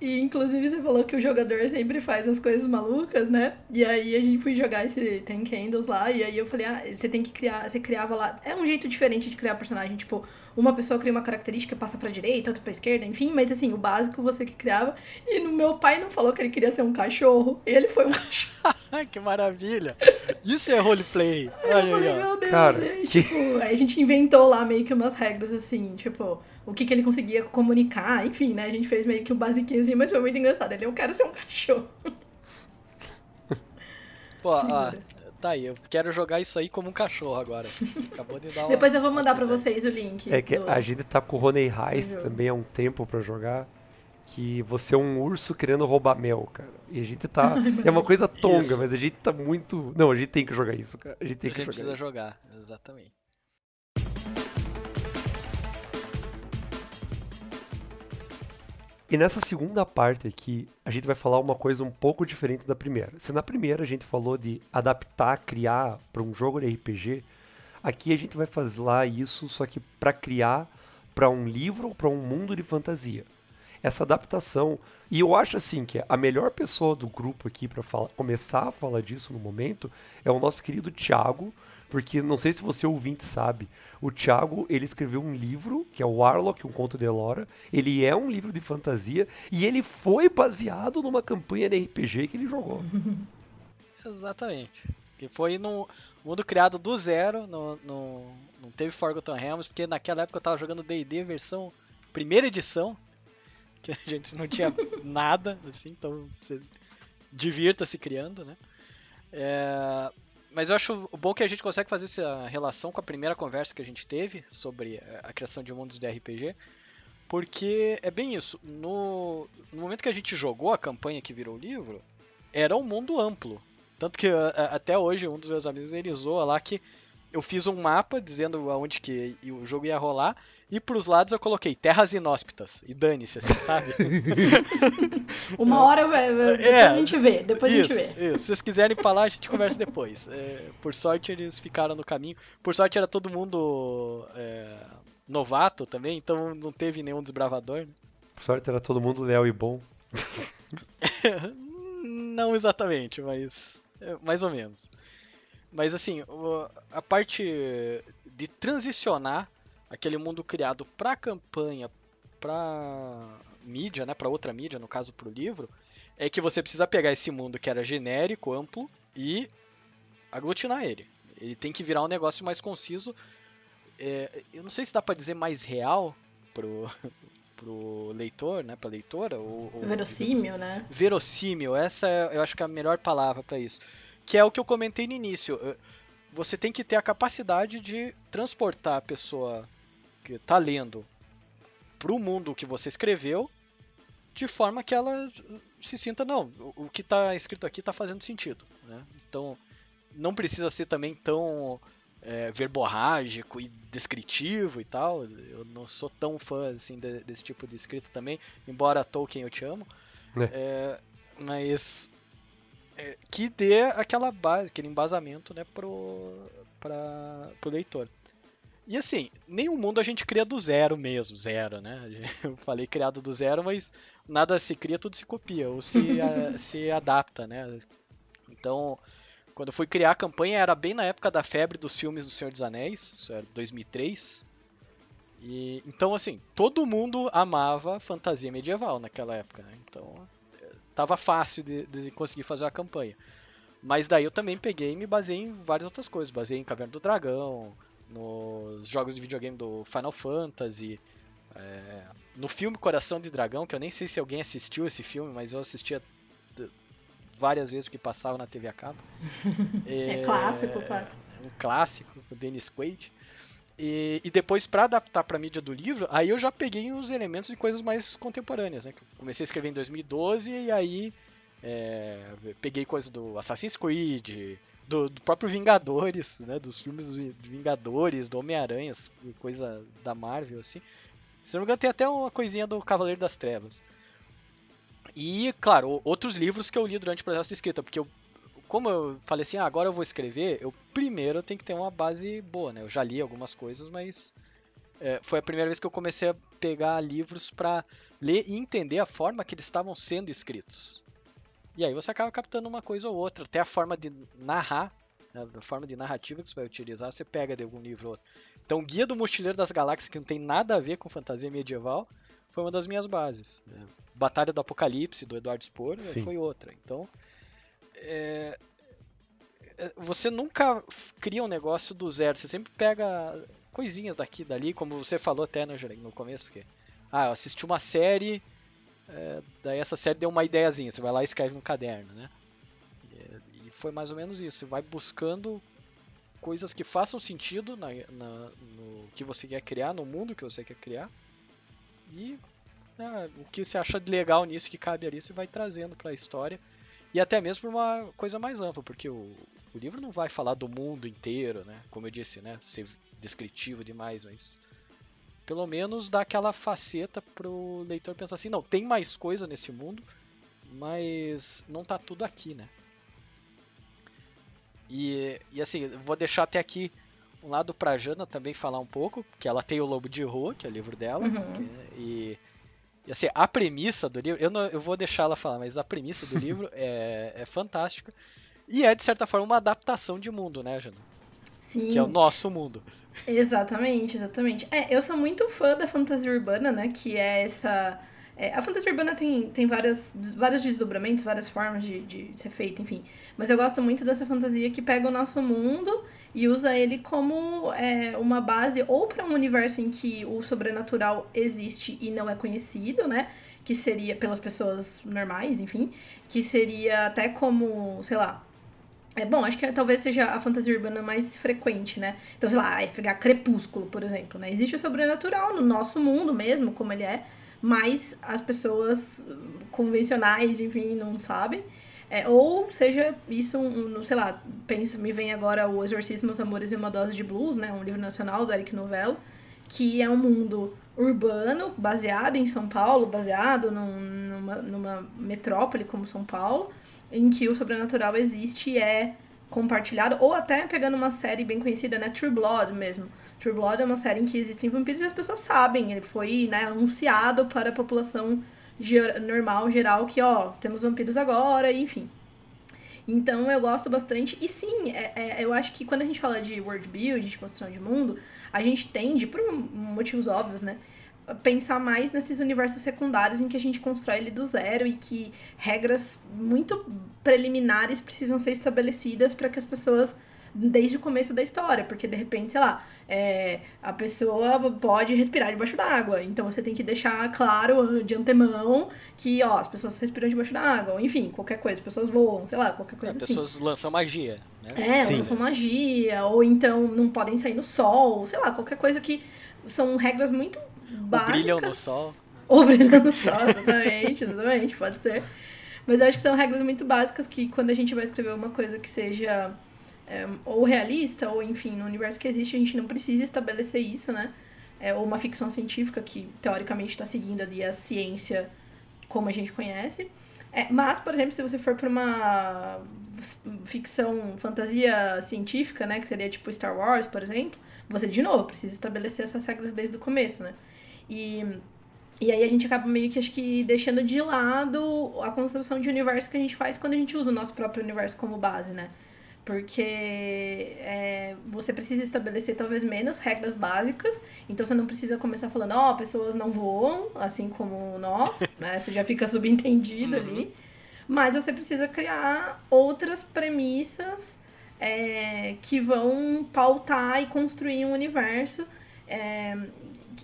E, inclusive você falou que o jogador sempre faz as coisas malucas, né? E aí a gente foi jogar esse Ten Candles lá, e aí eu falei, ah, você tem que criar, você criava lá. É um jeito diferente de criar personagem, tipo, uma pessoa cria uma característica, passa pra direita, outra pra esquerda, enfim, mas assim, o básico você que criava. E no meu pai não falou que ele queria ser um cachorro, ele foi um cachorro.
que maravilha! Isso é roleplay!
Olha eu falei, meu Deus, Cara, que... tipo, aí a gente inventou lá meio que umas regras assim, tipo, o que, que ele conseguia comunicar, enfim, né? A gente fez meio que o basiquinho assim, mas foi muito engraçado. Ele, eu quero ser um cachorro.
Pô, ó, tá aí, eu quero jogar isso aí como um cachorro agora. Acabou de dar uma...
Depois eu vou mandar pra vocês o link.
É que do... a gente tá com o Rony Heist também há um tempo pra jogar. Que você é um urso querendo roubar mel, cara. E a gente tá. é uma coisa tonga, isso. mas a gente tá muito. Não, a gente tem que jogar isso, cara. A gente tem a que gente
jogar. precisa
isso.
jogar, exatamente.
E nessa segunda parte aqui, a gente vai falar uma coisa um pouco diferente da primeira. Se na primeira a gente falou de adaptar, criar para um jogo de RPG, aqui a gente vai lá isso só que para criar para um livro ou para um mundo de fantasia. Essa adaptação, e eu acho assim que a melhor pessoa do grupo aqui para começar a falar disso no momento é o nosso querido Thiago, porque não sei se você ouvinte sabe, o Thiago ele escreveu um livro que é o Warlock, um conto de Elora. Ele é um livro de fantasia e ele foi baseado numa campanha de RPG que ele jogou.
Exatamente. Que foi no mundo criado do zero, no, no, não teve Forgotten Realms, porque naquela época eu tava jogando D&D versão primeira edição, que a gente não tinha nada, assim, então você divirta-se criando, né? É, mas eu acho bom que a gente consegue fazer essa relação com a primeira conversa que a gente teve sobre a criação de mundos de RPG, porque é bem isso. No, no momento que a gente jogou a campanha que virou o livro, era um mundo amplo. Tanto que até hoje um dos meus amigos ele zoa lá que eu fiz um mapa dizendo aonde que o jogo ia rolar e pros lados eu coloquei terras inóspitas e dane-se, assim, sabe?
Uma hora depois é, a gente vê, depois
isso,
a gente vê.
Isso. Se vocês quiserem falar, a gente conversa depois. É, por sorte eles ficaram no caminho. Por sorte era todo mundo é, novato também, então não teve nenhum desbravador. Né?
Por sorte era todo mundo leal e bom.
não exatamente, mas é, mais ou menos. Mas assim, a parte de transicionar aquele mundo criado para campanha, para mídia, né, para outra mídia, no caso para o livro, é que você precisa pegar esse mundo que era genérico, amplo e aglutinar ele. Ele tem que virar um negócio mais conciso. É, eu não sei se dá para dizer mais real pro, pro leitor, né, para leitora ou,
ou verossímil, né?
Verossímil, essa é, eu acho que é a melhor palavra para isso que é o que eu comentei no início. Eh, você tem que ter a capacidade de transportar a pessoa que está lendo para o mundo que você escreveu, de forma que ela se sinta, não, o que está escrito aqui está fazendo sentido. Né? Então, não precisa ser também tão é, verborrágico e descritivo e tal. Eu não sou tão fã assim de, desse tipo de escrita também, embora Tolkien eu te amo. É. É, mas é, que dê aquela base, aquele embasamento né, pro, pra, pro leitor. E assim, nenhum mundo a gente cria do zero mesmo, zero, né? Eu falei criado do zero, mas nada se cria, tudo se copia, ou se, a, se adapta, né? Então, quando eu fui criar a campanha, era bem na época da febre dos filmes do Senhor dos Anéis, isso era 2003. E, então, assim, todo mundo amava fantasia medieval naquela época, né? Então, tava fácil de, de conseguir fazer a campanha. Mas daí eu também peguei e me baseei em várias outras coisas. Baseei em Caverna do Dragão, nos jogos de videogame do Final Fantasy, é, no filme Coração de Dragão, que eu nem sei se alguém assistiu esse filme, mas eu assistia várias vezes porque passava na TV a cabo.
é, é clássico, clássico.
Um clássico, o Dennis Quaid. E, e, depois, para adaptar para mídia do livro, aí eu já peguei os elementos de coisas mais contemporâneas. Né? Comecei a escrever em 2012 e aí é, peguei coisa do Assassin's Creed, do, do, próprio Vingadores, né? Dos filmes de Vingadores, do Homem-Aranha, coisa da Marvel, assim. Se não me engano, tem até uma coisinha do Cavaleiro das Trevas. E, claro, outros livros que eu li durante o processo de escrita, porque eu, como eu falei assim, ah, agora eu vou escrever, eu primeiro tenho que ter uma base boa, né? Eu já li algumas coisas, mas é, foi a primeira vez que eu comecei a pegar livros para ler e entender a forma que eles estavam sendo escritos. E aí você acaba captando uma coisa ou outra, até a forma de narrar, né, a forma de narrativa que você vai utilizar, você pega de algum livro ou outro. Então, Guia do Mochileiro das Galáxias, que não tem nada a ver com fantasia medieval, foi uma das minhas bases. Né? Batalha do Apocalipse, do Eduardo Spohr, foi outra. Então, é... é você nunca cria um negócio do zero, você sempre pega coisinhas daqui e dali, como você falou até né, no começo, que ah, eu assisti uma série é, daí essa série deu uma ideiazinha, você vai lá e escreve no caderno, né? E, e foi mais ou menos isso. Você vai buscando coisas que façam sentido na, na, no que você quer criar, no mundo que você quer criar. E né, o que você acha legal nisso que cabe ali, você vai trazendo para a história. E até mesmo para uma coisa mais ampla, porque o, o livro não vai falar do mundo inteiro, né? Como eu disse, né? Ser descritivo demais, mas pelo menos dá aquela faceta pro leitor pensar assim, não, tem mais coisa nesse mundo, mas não tá tudo aqui, né? E, e assim, vou deixar até aqui um lado pra Jana também falar um pouco, que ela tem o Lobo de Rua, que é o livro dela, uhum. e, e, assim, a premissa do livro, eu, não, eu vou deixar ela falar, mas a premissa do livro é, é fantástica, e é, de certa forma, uma adaptação de mundo, né, Jana?
Sim.
Que é o nosso mundo.
Exatamente, exatamente. É, eu sou muito fã da fantasia urbana, né? Que é essa. É, a fantasia urbana tem, tem várias, vários desdobramentos, várias formas de, de ser feita, enfim. Mas eu gosto muito dessa fantasia que pega o nosso mundo e usa ele como é, uma base ou para um universo em que o sobrenatural existe e não é conhecido, né? Que seria pelas pessoas normais, enfim. Que seria até como, sei lá, é bom, acho que talvez seja a fantasia urbana mais frequente, né? Então, sei lá, pegar Crepúsculo, por exemplo, né? Existe o sobrenatural no nosso mundo mesmo, como ele é, mas as pessoas convencionais, enfim, não sabem. É, ou seja, isso, um, um, sei lá, penso, me vem agora o Exorcismo, os Amores e uma Dose de Blues, né? Um livro nacional do Eric Novello, que é um mundo urbano, baseado em São Paulo, baseado num, numa, numa metrópole como São Paulo, em que o sobrenatural existe e é compartilhado, ou até pegando uma série bem conhecida, né, True Blood mesmo. True Blood é uma série em que existem vampiros e as pessoas sabem, ele foi, né, anunciado para a população normal, geral, que, ó, temos vampiros agora, enfim. Então eu gosto bastante. E sim, é, é, eu acho que quando a gente fala de world build, de construção de mundo, a gente tende, por motivos óbvios, né? pensar mais nesses universos secundários em que a gente constrói ele do zero e que regras muito preliminares precisam ser estabelecidas para que as pessoas desde o começo da história, porque de repente, sei lá, é, a pessoa pode respirar debaixo d'água, então você tem que deixar claro de antemão que, ó, as pessoas respiram debaixo d'água, ou enfim, qualquer coisa, as pessoas voam, sei lá, qualquer coisa
as
assim.
As pessoas lançam magia,
né? É, Sim. lançam magia, ou então não podem sair no sol, sei lá, qualquer coisa que são regras muito básicas. Ou
brilham no sol.
Ou brilham no sol, exatamente, exatamente, pode ser. Mas eu acho que são regras muito básicas que quando a gente vai escrever uma coisa que seja é, ou realista, ou enfim, no universo que existe, a gente não precisa estabelecer isso, né? É, ou uma ficção científica que teoricamente está seguindo ali a ciência como a gente conhece. É, mas, por exemplo, se você for para uma ficção fantasia científica, né, que seria tipo Star Wars, por exemplo, você de novo precisa estabelecer essas regras desde o começo, né? E e aí a gente acaba meio que acho que deixando de lado a construção de universo que a gente faz quando a gente usa o nosso próprio universo como base, né? Porque é, você precisa estabelecer talvez menos regras básicas, então você não precisa começar falando, ó, oh, pessoas não voam, assim como nós, né? Você já fica subentendido uhum. ali. Mas você precisa criar outras premissas é, que vão pautar e construir um universo é,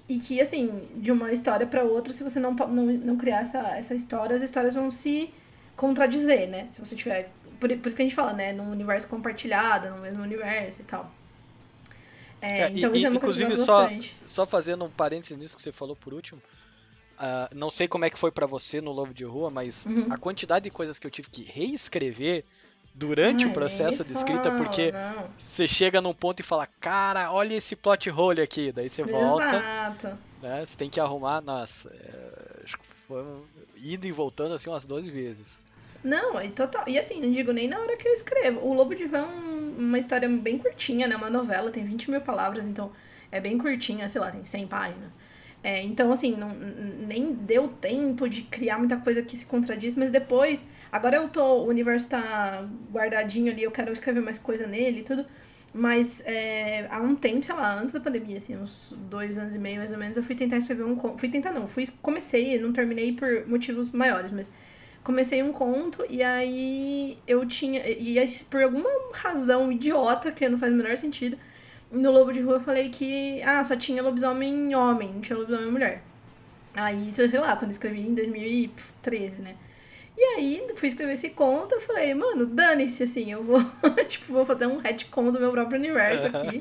e que, assim, de uma história para outra, se você não, não, não criar essa, essa história, as histórias vão se contradizer, né? Se você tiver. Por, por isso que a gente fala, né? Num universo compartilhado, no mesmo universo e tal.
É, é, então, e, isso é uma inclusive, coisa só, só fazendo um parênteses nisso que você falou por último. Uh, não sei como é que foi para você no Lobo de Rua, mas uhum. a quantidade de coisas que eu tive que reescrever durante Ai, o processo de escrita, porque não. você chega num ponto e fala, cara, olha esse plot hole aqui, daí você volta. Exato. Né, você tem que arrumar, nossa, é, acho que foi indo e voltando assim umas 12 vezes.
Não, e total. E assim, não digo nem na hora que eu escrevo. O Lobo de Rã é um, uma história bem curtinha, né? Uma novela, tem 20 mil palavras, então é bem curtinha, sei lá, tem 100 páginas. É, então, assim, não, nem deu tempo de criar muita coisa que se contradiz, mas depois, agora eu tô, o universo tá guardadinho ali, eu quero escrever mais coisa nele e tudo, mas é, há um tempo, sei lá, antes da pandemia, assim, uns dois anos e meio mais ou menos, eu fui tentar escrever um fui tentar não, fui, comecei, não terminei por motivos maiores, mas comecei um conto e aí eu tinha, e aí, por alguma razão idiota, que não faz o menor sentido, no Lobo de Rua eu falei que, ah, só tinha lobisomem homem, não tinha lobisomem mulher. Aí, sei lá, quando eu escrevi em 2013, né? E aí, fui escrever esse conto, eu falei, mano, dane-se, assim, eu vou, tipo, vou fazer um retcon do meu próprio universo aqui.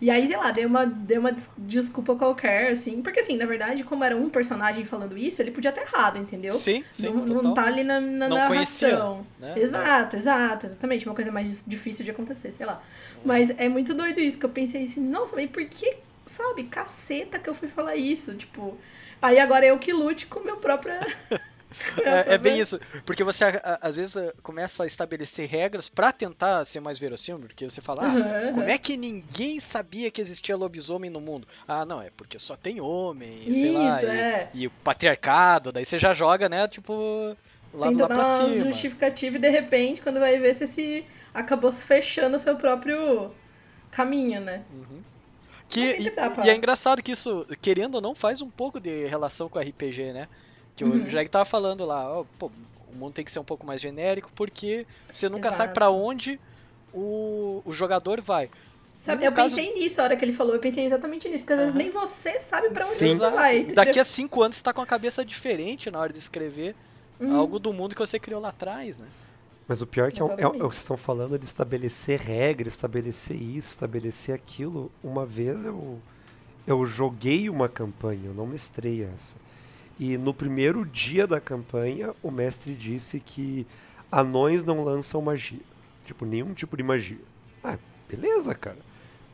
E aí, sei lá, dei uma, dei uma desculpa qualquer, assim. Porque, assim, na verdade, como era um personagem falando isso, ele podia estar errado, entendeu?
Sim, sim.
Não, não tá ali na, na não narração. Conhecia, né? Exato, exato, exatamente. Uma coisa mais difícil de acontecer, sei lá. Mas é muito doido isso, que eu pensei assim, nossa, mas por que, sabe, caceta que eu fui falar isso? Tipo. Aí agora eu que lute com meu próprio.
É, é, bem isso, porque você às vezes começa a estabelecer regras para tentar ser mais verossímil, porque você fala, ah, como é que ninguém sabia que existia lobisomem no mundo? Ah, não, é porque só tem homem, sei lá, é. e, e, o patriarcado, daí você já joga, né, tipo, lá, lá pra cima.
justificativa e de repente, quando vai ver, você se acabou se fechando o seu próprio caminho, né?
Uhum. Que, e, e, é engraçado que isso, querendo ou não, faz um pouco de relação com RPG, né? Que uhum. o Jag tava falando lá, ó, pô, o mundo tem que ser um pouco mais genérico porque você nunca Exato. sabe para onde o, o jogador vai.
Sabe, eu caso... pensei nisso a hora que ele falou, eu pensei exatamente nisso, porque às vezes nem você sabe para onde Sim. você vai. Entendeu?
Daqui a cinco anos você tá com a cabeça diferente na hora de escrever uhum. algo do mundo que você criou lá atrás, né?
Mas o pior é que é, é, é, o que vocês estão falando de estabelecer regras, estabelecer isso, estabelecer aquilo. Uma vez eu, eu joguei uma campanha, eu não mestrei essa. E no primeiro dia da campanha, o mestre disse que anões não lançam magia. Tipo, nenhum tipo de magia. Ah, beleza, cara.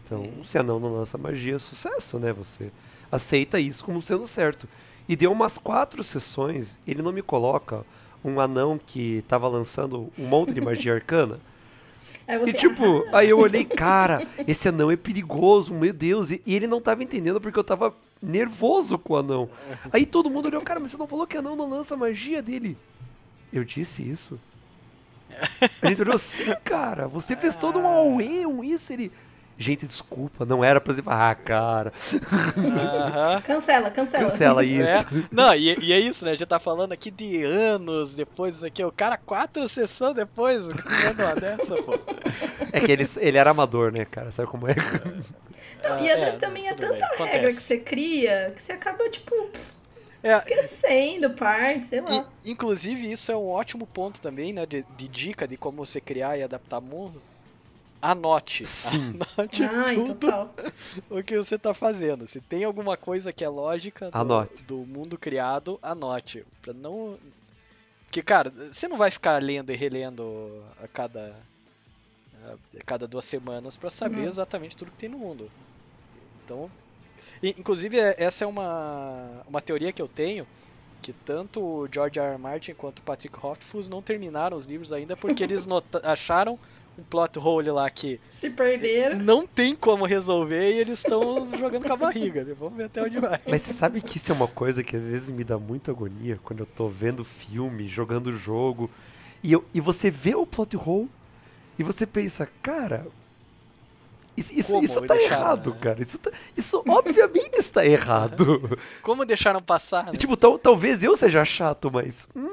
Então, uhum. se anão não lança magia, é sucesso, né? Você aceita isso como sendo certo. E deu umas quatro sessões, ele não me coloca um anão que tava lançando um monte de magia arcana. Você... E tipo, aí eu olhei, cara, esse anão é perigoso, meu Deus. E, e, ele não tava entendendo porque eu tava nervoso com o anão. Aí todo mundo olhou, cara, mas você não falou que anão não lança magia dele? Eu disse isso. A gente olhou assim, cara, você fez todo um auê, um isso, ele. Gente, desculpa, não era pra você. Ah, cara.
Cancela, cancela.
Cancela isso.
É. Não, e, e, é isso, né? A gente tá falando aqui de anos depois disso aqui. O cara, quatro sessões depois, manda uma dessa, pô.
É que ele, ele era amador, né, cara? Sabe como é?
Não, e às é, vezes também é tanta regra que você cria que você acaba, tipo. É, esquecendo parte, sei lá.
E, inclusive, isso é um ótimo ponto também, né? De, de dica de como você criar e adaptar mundo anote.
Sim.
Anote Ai, tudo total. o que você está fazendo. Se tem alguma coisa que é lógica do, do mundo criado, anote. Pra não. Porque, cara, você não vai ficar lendo e relendo a cada. a cada duas semanas para saber uhum. exatamente tudo que tem no mundo. Então, inclusive é, essa é uma, uma teoria que eu tenho que tanto o George R. R. Martin quanto o Patrick Rothfuss não terminaram os livros ainda porque eles acharam um plot hole lá que
se perderam.
Não tem como resolver e eles estão jogando com a barriga. Né? Vamos ver até onde vai.
Mas você sabe que isso é uma coisa que às vezes me dá muita agonia quando eu tô vendo filme, jogando jogo e, eu, e você vê o plot hole e você pensa, cara, isso, isso, isso tá deixaram, errado, né? cara. Isso, tá, isso obviamente está errado.
Como deixaram passar?
Né? E, tipo, tal, talvez eu seja chato, mas. Hum.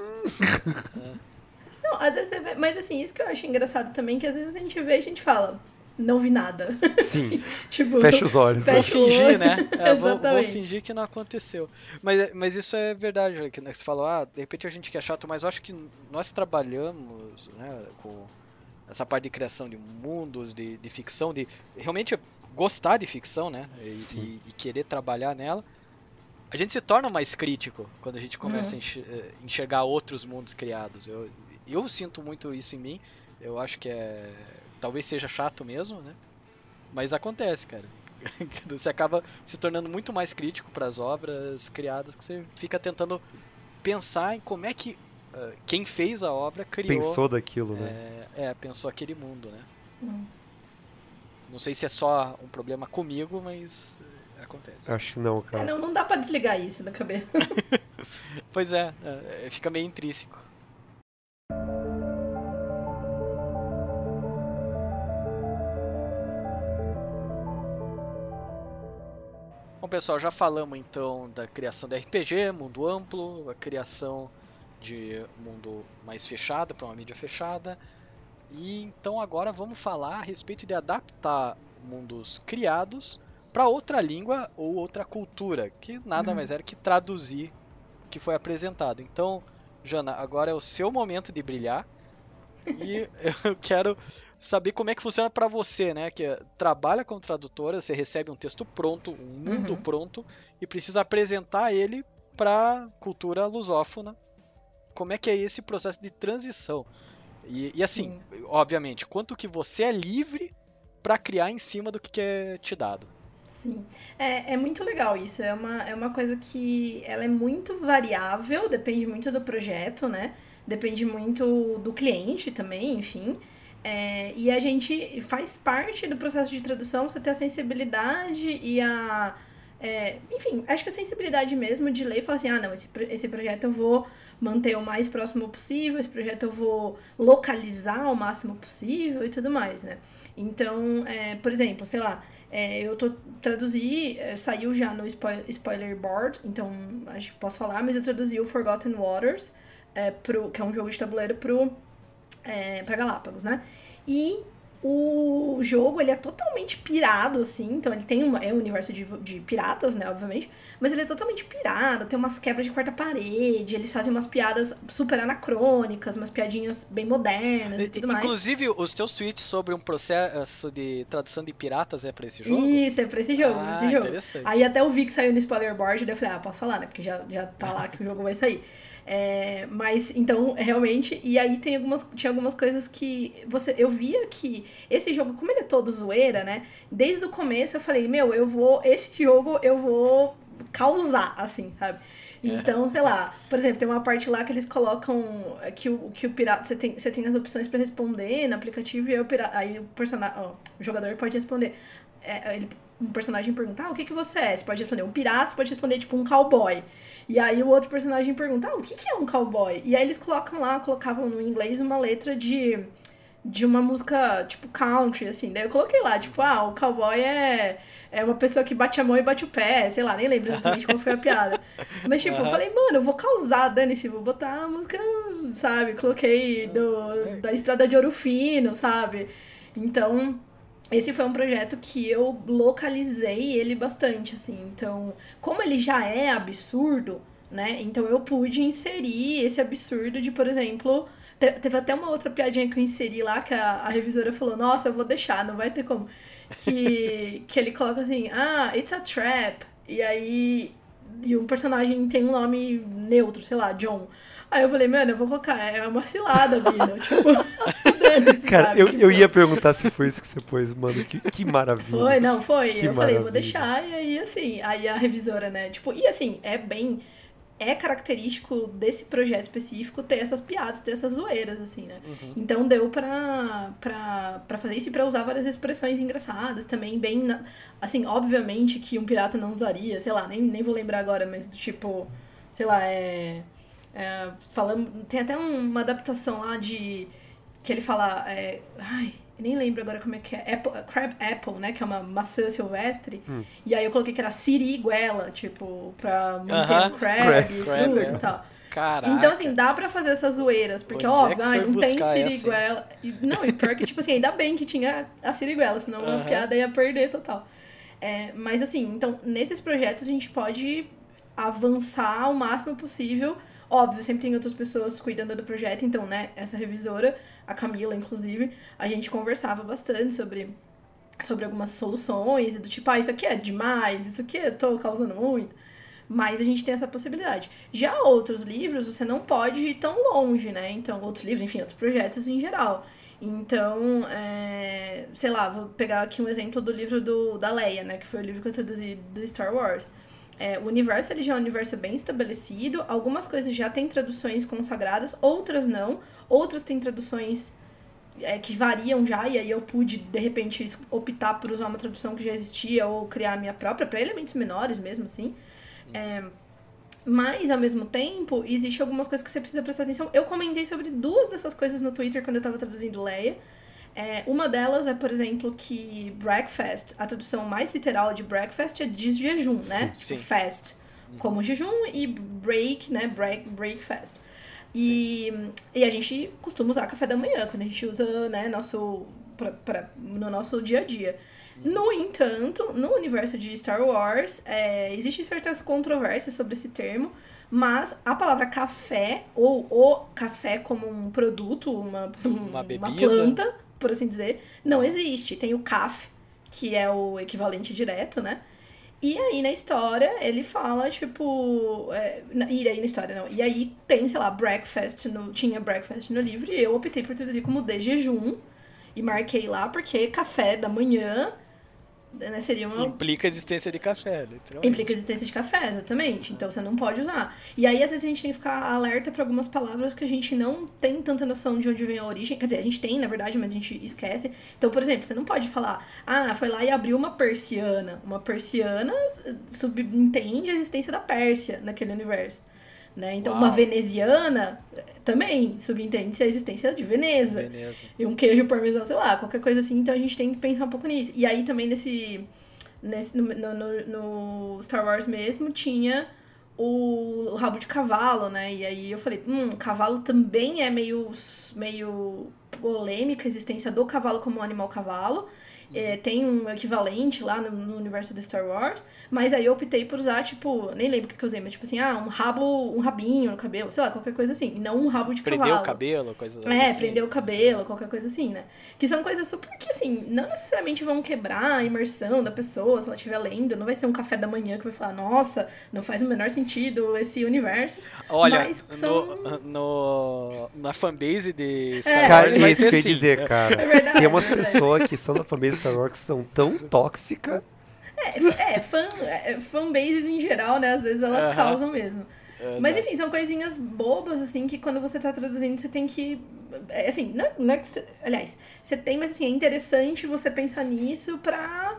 Não, às vezes você vê. Mas assim, isso que eu acho engraçado também, que às vezes a gente vê e a gente fala. Não vi nada.
Sim. tipo, fecha os olhos.
Fecha vou fingir, né? É, vou, vou, fingir que não aconteceu. Mas, mas isso é verdade, que né? você falou, ah, de repente a gente que é chato, mas eu acho que nós trabalhamos né, com essa parte de criação de mundos, de, de ficção, de realmente gostar de ficção, né? E, e, e, querer trabalhar nela. A gente se torna mais crítico quando a gente começa uhum. a eh, enxergar outros mundos criados. Eu, eu sinto muito isso em mim. Eu acho que é. Talvez seja chato mesmo, né? Mas acontece, cara. Você acaba se tornando muito mais crítico para as obras criadas, que você fica tentando pensar em como é que uh, quem fez a obra criou.
Pensou daquilo, né?
É, é pensou aquele mundo, né? Hum. Não sei se é só um problema comigo, mas uh, acontece.
Acho que não, cara.
É, não, não dá para desligar isso da cabeça.
pois é, é, fica meio intrínseco. Bom, pessoal, já falamos então da criação da RPG, mundo amplo, a criação de mundo mais fechado para uma mídia fechada. E então agora vamos falar a respeito de adaptar mundos criados para outra língua ou outra cultura, que nada uhum. mais era que traduzir o que foi apresentado. Então, Jana, agora é o seu momento de brilhar. e eu quero saber como é que funciona para você, né? Que trabalha como tradutora, você recebe um texto pronto, um mundo uhum. pronto e precisa apresentar ele para cultura lusófona. Como é que é esse processo de transição? E, e assim, Sim. obviamente, quanto que você é livre para criar em cima do que é te dado.
Sim, é, é muito legal isso. É uma, é uma coisa que ela é muito variável, depende muito do projeto, né? Depende muito do cliente também, enfim. É, e a gente faz parte do processo de tradução, você ter a sensibilidade e a. É, enfim, acho que a sensibilidade mesmo de ler e falar assim: ah, não, esse, esse projeto eu vou manter o mais próximo possível, esse projeto eu vou localizar o máximo possível e tudo mais, né? Então, é, por exemplo, sei lá, é, eu tô traduzi, é, saiu já no spoiler, board, então acho que posso falar, mas eu traduzi o Forgotten Waters, é, pro, que é um jogo de tabuleiro pro é, para Galápagos, né? E o jogo, ele é totalmente pirado, assim, então ele tem uma, é um universo de, de piratas, né, obviamente, mas ele é totalmente pirado, tem umas quebras de quarta parede, eles fazem umas piadas super anacrônicas, umas piadinhas bem modernas e tudo
mais. Inclusive, os teus tweets sobre um processo de tradução de piratas é pra esse jogo?
Isso, é pra esse jogo, ah, esse jogo. Aí até eu vi que saiu no spoiler board, daí eu falei, ah, posso falar, né, porque já, já tá lá que o jogo vai sair. É, mas então, realmente, e aí tem algumas, tinha algumas coisas que você eu via que esse jogo, como ele é todo zoeira, né? Desde o começo eu falei, meu, eu vou. Esse jogo eu vou causar, assim, sabe? É. Então, sei lá, por exemplo, tem uma parte lá que eles colocam que o, que o pirata. Você tem, você tem as opções para responder no aplicativo e aí o, pirata, aí o personagem. o jogador pode responder. É, ele, um personagem perguntar ah, o que, que você é? Você pode responder um pirata, você pode responder tipo um cowboy. E aí o outro personagem pergunta, ah, o que, que é um cowboy? E aí eles colocam lá, colocavam no inglês uma letra de, de uma música, tipo, country, assim. Daí eu coloquei lá, tipo, ah, o cowboy é, é uma pessoa que bate a mão e bate o pé, sei lá, nem lembro exatamente qual foi a piada. Mas, tipo, uhum. eu falei, mano, eu vou causar, dane-se, vou botar a música, sabe? Coloquei do, da Estrada de Ouro Fino, sabe? Então, esse foi um projeto que eu localizei ele bastante, assim. Então, como ele já é absurdo, né? Então eu pude inserir esse absurdo de, por exemplo, teve até uma outra piadinha que eu inseri lá que a, a revisora falou: "Nossa, eu vou deixar, não vai ter como". Que que ele coloca assim: "Ah, it's a trap". E aí e um personagem tem um nome neutro, sei lá, John. Aí eu falei, mano, eu vou colocar, é uma cilada, Bino. tipo.
Cara,
sabe?
eu,
Tipo,
eu ia perguntar se foi isso que você pôs, mano. Que, que maravilha.
Foi, não, foi.
Que
eu falei, vou
maravilha.
deixar, e aí assim, aí a revisora, né? Tipo, e assim, é bem. É característico desse projeto específico ter essas piadas, ter essas zoeiras, assim, né?
Uhum.
Então deu pra, pra, pra fazer isso e pra usar várias expressões engraçadas também, bem. na- assim, obviamente que um pirata não usaria, sei lá, nem, nem vou lembrar agora, mas do tipo, sei lá, é. É falando, tem até um- uma adaptação lá de. que ele fala. É, ai, nem lembro agora como é que é. Apple, Crab Apple, né? Que é uma maçã silvestre.
Hum.
E aí eu coloquei que era siriguela, tipo, pra manter
Aham.
o crab,
Crab,
crab,
fruta
é.
e tal.
Caraca.
Então, assim, dá pra fazer essas zoeiras, porque,
Onde
ó,
é
ai, não tem siriguela. E- Não, e pior que, tipo assim, ainda bem que tinha a siriguela, senão a
Aham.
piada ia perder total. É, mas, assim, então, nesses projetos a gente pode avançar o máximo possível. Óbvio, sempre tem outras pessoas cuidando do projeto, então, né, essa revisora, a Camila, inclusive, a gente conversava bastante sobre sobre algumas soluções, e do tipo, ah, isso aqui é demais, isso aqui eu tô causando muito. Mas a gente tem essa possibilidade. Já outros livros, você não pode ir tão longe, né? Então, outros livros, enfim, outros projetos em geral. Então, é, sei lá, vou pegar aqui um exemplo do livro do, da Leia, né? Que foi o livro que eu traduzi do Star Wars. É, o universo ele já é um universo bem estabelecido. Algumas coisas já têm traduções consagradas, outras não. Outras têm traduções é, que variam já, e aí eu pude, de repente, optar por usar uma tradução que já existia ou criar a minha própria, para elementos menores mesmo, assim. É, mas, ao mesmo tempo, existe algumas coisas que você precisa prestar atenção. Eu comentei sobre duas dessas coisas no Twitter quando eu tava traduzindo Leia. É, uma delas é, por exemplo, que breakfast, a tradução mais literal de breakfast é diz jejum, né?
Sim.
Tipo, fast como jejum e break, né? Break, breakfast. E, e a gente costuma usar café da manhã, quando a gente usa, né, nosso, pra, pra- no nosso dia a dia. No entanto, no universo de Star Wars, é, existem certas controvérsias sobre esse termo, mas a palavra café, ou o café como um produto, uma,
Uma
uma planta, por assim dizer, não existe. Tem o caf, que é o equivalente direto, né? E aí na história ele fala, tipo. é, e aí na história não. E aí tem, sei lá, breakfast no. Tinha breakfast no livro e eu optei por traduzir como de jejum. E marquei lá porque café da manhã né, seria uma.
Implica a existência de café, literalmente.
Implica a existência de café, exatamente. Então você não pode usar. E aí, às vezes, a gente tem que ficar alerta para algumas palavras que a gente não tem tanta noção de onde vem a origem. Quer dizer, a gente tem, na verdade, mas a gente esquece. Então, por exemplo, você não pode falar, ah, foi lá e abriu uma persiana. Uma persiana eh, subentende a existência da Pérsia naquele universo. Né? Então, uma
Uau.
veneziana eh, também subentende a existência de Veneza
Beleza.
e um queijo parmesão, sei lá, qualquer coisa assim. Então a gente tem que pensar um pouco nisso. E aí também nesse. nesse no, no, no- no Star Wars mesmo tinha o, rabo de cavalo, né? E aí eu falei, hum, cavalo também é meio, meio polêmica a existência do cavalo como um animal cavalo. É, tem um equivalente lá no, no universo de Star Wars, mas aí eu optei por usar, tipo, nem lembro o que que eu usei, mas tipo assim, ah, um rabo, um rabinho no cabelo, sei lá, qualquer coisa assim, e não um rabo de
Prendeu
cavalo.
o cabelo, coisa
É,
assim.
prender o cabelo, qualquer coisa assim, né? Que são coisas super que, assim, não necessariamente vão quebrar a imersão da pessoa se ela estiver lendo. Não vai ser um café da manhã que vai falar, nossa, não faz o menor sentido esse universo.
Olha,
Mas são-
no, no- na fanbase de
É.
Star
Cara,
Wars vai
isso que eu
ter
ia
sim.
dizer, cara.
É verdade.
Tem umas
é
pessoas que são da família Star Wars que são tão tóxicas.
É, fã, é, fanbases em geral, né? Às vezes elas causam mesmo. Mas
Exato.
enfim, são coisinhas bobas, assim, que quando você tá traduzindo, você tem que. é, Assim, não, não é que. Você, aliás, você tem, mas assim, é interessante você pensar nisso pra.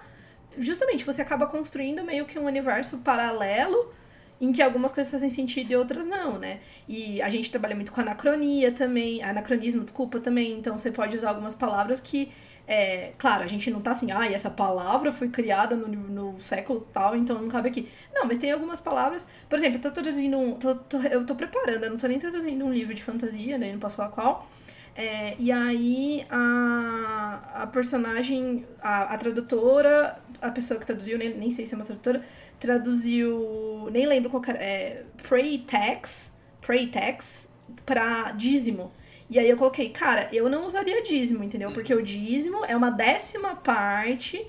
Justamente, você acaba construindo meio que um universo paralelo em que algumas coisas fazem sentido e outras não, né? E a gente trabalha muito com anacronia também, anacronismo, desculpa, também. Então você pode usar algumas palavras que. É, claro, a gente não tá assim, ah, essa palavra foi criada no, no século tal, então não cabe aqui. Não, mas tem algumas palavras. Por exemplo, eu tô traduzindo um. tô- tô- eu tô preparando, eu não tô nem traduzindo um livro de fantasia, né? Não posso falar qual. É, e aí a, a personagem, a, a tradutora, a pessoa que traduziu, nem, nem sei se é uma tradutora, traduziu. Nem lembro qual era. É, Prey Tax. Prey Tax pra dízimo. E aí eu coloquei, cara, eu não usaria dízimo, entendeu? Porque o dízimo é uma décima parte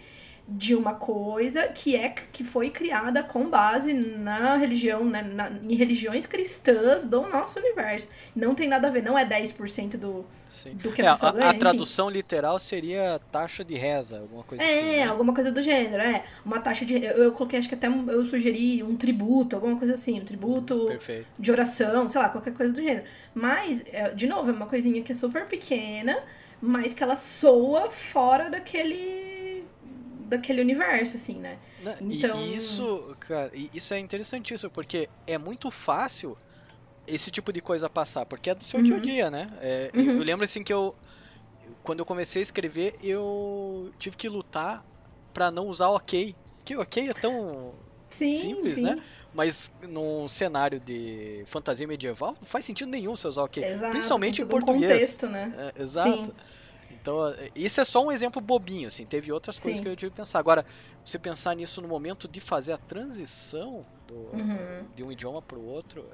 de uma coisa que é que foi criada com base na religião, né, na, em religiões cristãs do nosso universo. Não tem nada a ver, não é 10% do, Sim. do que a
é,
pessoa
a,
ganha.
A tradução literal seria taxa de reza, alguma coisa
é,
assim. É,
né? alguma coisa do gênero, é. Uma taxa de. Eu, eu, coloquei, acho que até eu sugeri um tributo, alguma coisa assim, um tributo
Perfeito.
de oração, sei lá, qualquer coisa do gênero. Mas, é, de novo, é uma coisinha que é super pequena, mas que ela soa fora daquele daquele universo, assim, né?
Então... E isso, cara, isso é interessantíssimo, porque é muito fácil esse tipo de coisa passar, porque é do seu uhum. dia a dia, né? É, uhum. Eu lembro assim que eu. Quando eu comecei a escrever, eu tive que lutar para não usar ok. Que o ok é tão sim, simples, sim. né? Mas num cenário de fantasia medieval, não faz sentido nenhum você usar ok.
Exato,
Principalmente em português. Um
contexto, né?
É, exato. Sim. Então, isso é só um exemplo bobinho, assim. Teve outras coisas Sim. que eu tive que pensar. Agora, você pensar nisso no momento de fazer a transição do, uhum. de um idioma para o outro,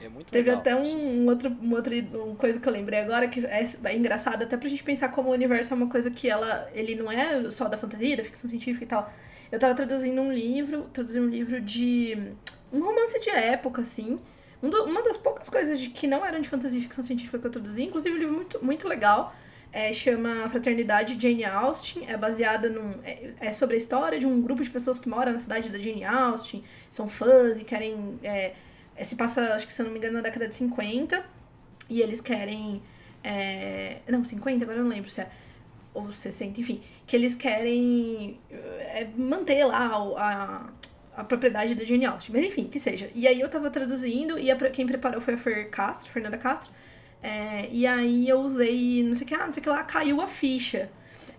é, é muito
Teve
legal.
até um, um outro, uma outra coisa que eu lembrei agora que é, é engraçado até pra gente pensar como o universo é uma coisa que ela, ele não é só da fantasia, da ficção científica e tal. Eu tava traduzindo um livro, traduzindo um livro de um romance de época, assim. Um do, uma das poucas coisas de, que não eram de fantasia e ficção científica que eu traduzi, inclusive um livro muito, muito legal é, chama Fraternidade Jane Austen, é baseada num. É, é, sobre a história de um grupo de pessoas que moram na cidade da Jane Austen, são fãs e querem. É, é se passa, acho que se eu não me engano, na década de 50, e eles querem. É, não, 50, agora eu não lembro se é. Ou 60, enfim. Que eles querem é, manter lá a, a propriedade da Jane Austen. Mas enfim, que seja. E aí eu tava traduzindo, e a, quem preparou foi a Fer Castro, Fernanda Castro. É, e aí eu usei, não sei o que, ah, não sei o que lá, caiu a ficha.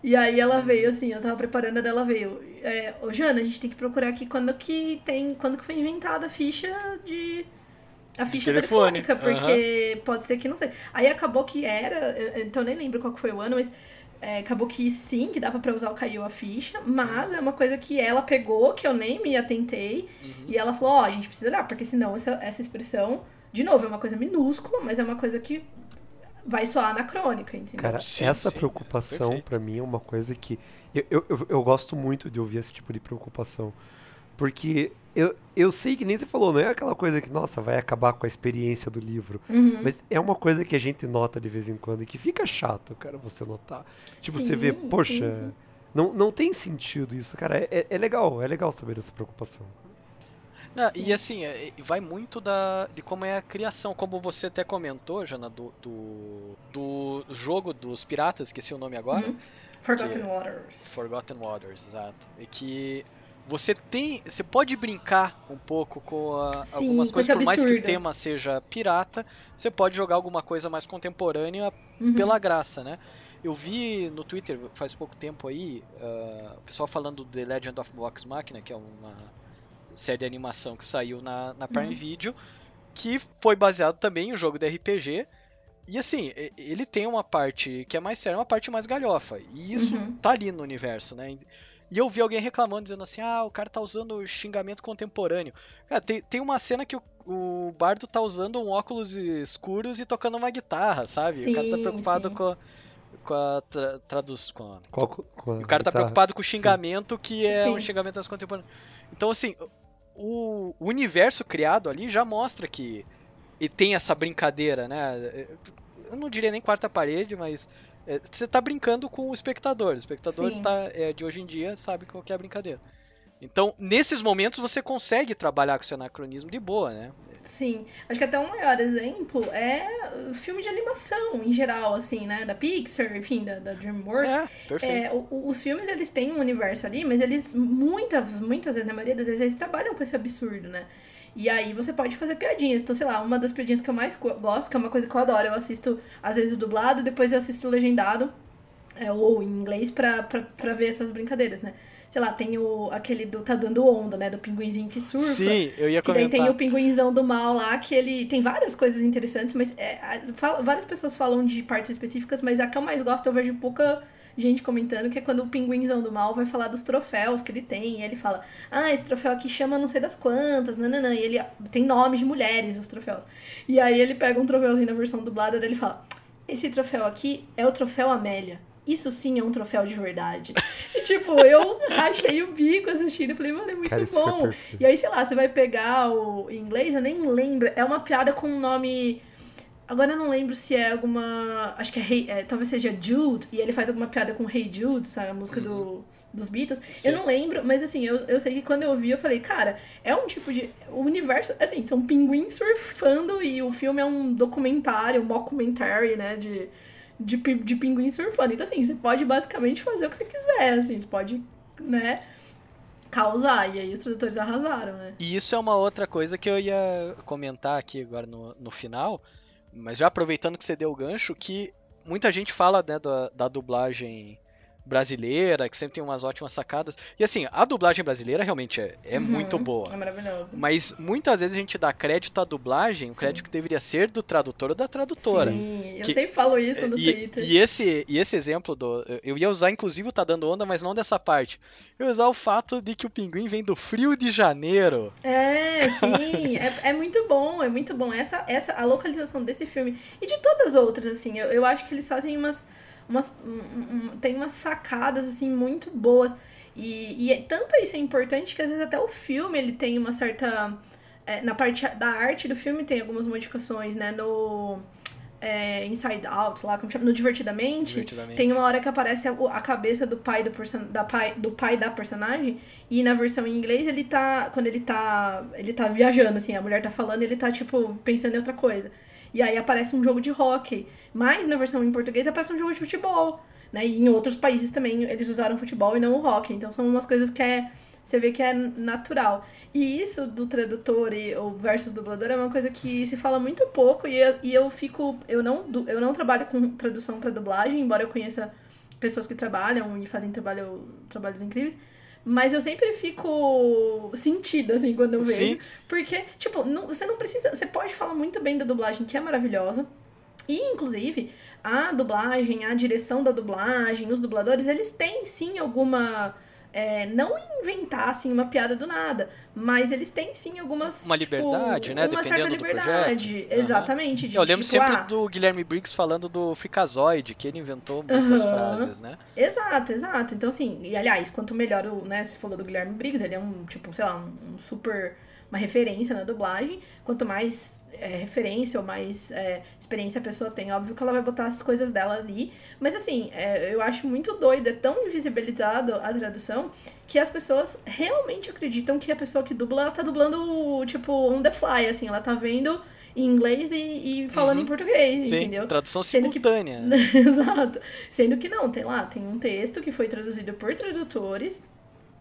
E aí ela veio assim, eu tava preparando, dela veio. É, Ô, Jana, a gente tem que procurar aqui quando que tem. Quando que foi inventada a ficha de. A ficha telefônica, porque uhum. pode ser que não sei. Aí acabou que era, então nem lembro qual foi o ano, mas é, acabou que sim, que dava para usar o caiu a ficha, mas é uma coisa que ela pegou, que eu nem me atentei, uhum. e ela falou, ó, oh, a gente precisa olhar, porque senão essa, essa expressão de novo, é uma coisa minúscula, mas é uma coisa que vai soar anacrônica, entendeu?
Cara, sim, essa sim. preocupação para mim é uma coisa que eu, eu, eu, eu, gosto muito de ouvir esse tipo de preocupação. Porque eu, eu sei que nem você falou, não é aquela coisa que, nossa, vai acabar com a experiência do livro.
Uhum.
Mas é uma coisa que a gente nota de vez em quando e que fica chato, cara, você notar. Tipo, sim, você vê, poxa, Não, não tem sentido isso, cara. É, é, é legal, é legal saber dessa preocupação.
Não, e assim, é, vai muito da, de como é a criação, como você até comentou, Jana, do, do, do jogo dos piratas, esqueci o nome agora. Uhum.
Forgotten que, Waters.
Forgotten Waters, exato. E que você tem. Você pode brincar um pouco com a, Sim, algumas coisas, por mais que o tema seja pirata, você pode jogar alguma coisa mais contemporânea uhum. pela graça, né? Eu vi no Twitter faz pouco tempo aí, uh, o pessoal falando do The Legend of Vox Machina, que é uma série de animação que saiu na, na Prime uhum. Video, que foi baseado também em um jogo de RPG. E assim, ele tem uma parte que é mais séria, uma parte mais galhofa. E isso uhum. tá ali no universo, né? E eu vi alguém reclamando, dizendo assim: ah, o cara tá usando xingamento contemporâneo. Cara, tem, tem uma cena que o, o Bardo tá usando um óculos escuros e tocando uma guitarra, sabe?
Sim,
o cara tá preocupado com a, com a tra, tradução.
Com, com a
o cara tá preocupado com o xingamento, Sim. que é Sim. um xingamento mais contemporâneo. Então, assim, o, universo criado ali já mostra que e tem essa brincadeira, né? Eu não diria nem quarta parede, mas é, você está brincando com o espectador. O espectador tá, é, de hoje em dia sabe qual é a brincadeira. Então, nesses momentos, você consegue trabalhar com seu anacronismo de boa, né?
Sim. Acho que até um maior exemplo é filme de animação, em geral, assim, né? Da Pixar, enfim, da, da DreamWorks.
É, perfeito.
É, o, os filmes, eles têm um universo ali, mas eles, muitas, muitas vezes, na maioria das vezes, eles trabalham com esse absurdo, né? E aí você pode fazer piadinhas. Então, sei lá, uma das piadinhas que eu mais gosto, que é uma coisa que eu adoro, eu assisto, às vezes, dublado, depois eu assisto legendado, é, ou em inglês, pra, pra, pra ver essas brincadeiras, né? Sei lá, tem o, aquele do Tá Dando Onda, né? Do pinguinzinho que surfa.
Sim, eu ia
comentar. Que daí tem o pinguinzão do mal lá, que ele tem várias coisas interessantes, mas é, fala, várias pessoas falam de partes específicas, mas a que eu mais gosto eu vejo pouca gente comentando, que é quando o pinguinzão do mal vai falar dos troféus que ele tem. E ele fala, ah, esse troféu aqui chama não sei das quantas, nananã. E ele tem nomes de mulheres os troféus. E aí ele pega um troféuzinho na versão dublada dele e fala, esse troféu aqui é o troféu Amélia. Isso sim é um troféu de verdade. E, tipo, eu rachei o bico assistindo e falei, mano, é muito
Cara,
bom.
perfeito.
E aí, sei lá, você vai pegar o em inglês, eu nem lembro. É uma piada com um nome. Agora eu não lembro se é alguma. Acho que é, hey, é talvez seja Jude, e ele faz alguma piada com Hey Jude, sabe? A música do, dos Beatles.
Sim.
Eu não lembro, mas assim, eu, eu sei que quando eu vi, eu falei, cara, é um tipo de. O universo. Assim, são pinguins surfando e o filme é um documentário, um mockumentary, né? De, de, de pinguim surfando. Então, assim, você pode basicamente fazer o que você quiser, assim, você pode, né? Causar. E aí os tradutores arrasaram, né?
E isso é uma outra coisa que eu ia comentar aqui agora no, no final, mas já aproveitando que você deu o gancho, que muita gente fala né, da, da dublagem brasileira, que sempre tem umas ótimas sacadas. E assim, a dublagem brasileira realmente é, é
Uhum.
muito boa.
É maravilhoso.
Mas muitas vezes a gente dá crédito à dublagem, o
Sim.
crédito que deveria ser do tradutor ou da tradutora.
Sim, eu
Que-
sempre falo isso no
E,
Twitter.
e esse, e esse exemplo do. Eu ia usar, inclusive, o Tá Dando Onda, mas não dessa parte. Eu ia usar o fato de que o pinguim vem do frio de janeiro.
É, sim, é, é muito bom, é muito bom. Essa, essa, a localização desse filme e de todas as outras, assim, eu, eu acho que eles fazem umas, umas, um- um- tem umas sacadas, assim, muito boas. E, e é- tanto isso é importante que às vezes até o filme ele tem uma certa, é, na parte da arte do filme tem algumas modificações, né, no é, Inside Out, lá, como chama, no Divertidamente,
Divertidamente.
tem uma hora que aparece a, a cabeça do pai do, person, da pai, do pai da personagem, e na versão em inglês ele tá. Quando ele tá. Ele tá viajando, assim, a mulher tá falando, ele tá, tipo, pensando em outra coisa. E aí aparece um jogo de hockey. Mas na versão em português aparece um jogo de futebol. Né? E em outros países também eles usaram futebol e não o hockey. Então são umas coisas que é. Você vê que é natural. E isso do tradutor e, ou versus dublador é uma coisa que se fala muito pouco e eu, e eu fico. Eu não, eu não trabalho com tradução para dublagem, embora eu conheça pessoas que trabalham e fazem trabalho, trabalhos incríveis. Mas eu sempre fico sentida, assim, quando eu vejo.
Sim.
Porque, tipo, não- você não precisa. Você pode falar muito bem da dublagem, que é maravilhosa. E, inclusive, a dublagem, a direção da dublagem, os dubladores, eles têm sim alguma. É, não inventar assim uma piada do nada, mas eles têm sim algumas
Uma
tipo,
liberdade, né,
Uma certa
dependendo do
liberdade, exatamente. de,
Eu lembro
tipo,
sempre
ah,
do Guilherme Briggs falando do Freakazoid, que ele inventou muitas
Aham.
frases, né?
Exato, exato. Então, assim, e aliás, quanto melhor o, né, você falou do Guilherme Briggs, ele é um, tipo, sei lá, um, um super, uma referência na dublagem. Quanto mais é, referência ou mais é, experiência a pessoa tem, óbvio que ela vai botar as coisas dela ali. Mas, assim, é, eu acho muito doido, é tão invisibilizado a tradução, que as pessoas realmente acreditam que a pessoa que dubla, ela tá dublando, tipo, on the fly, assim, ela tá vendo em inglês e, e falando
Uhum.
em português,
Sim,
entendeu?
tradução
Sendo que-
simultânea.
Exato. Sendo que não, tem lá, tem um texto que foi traduzido por tradutores,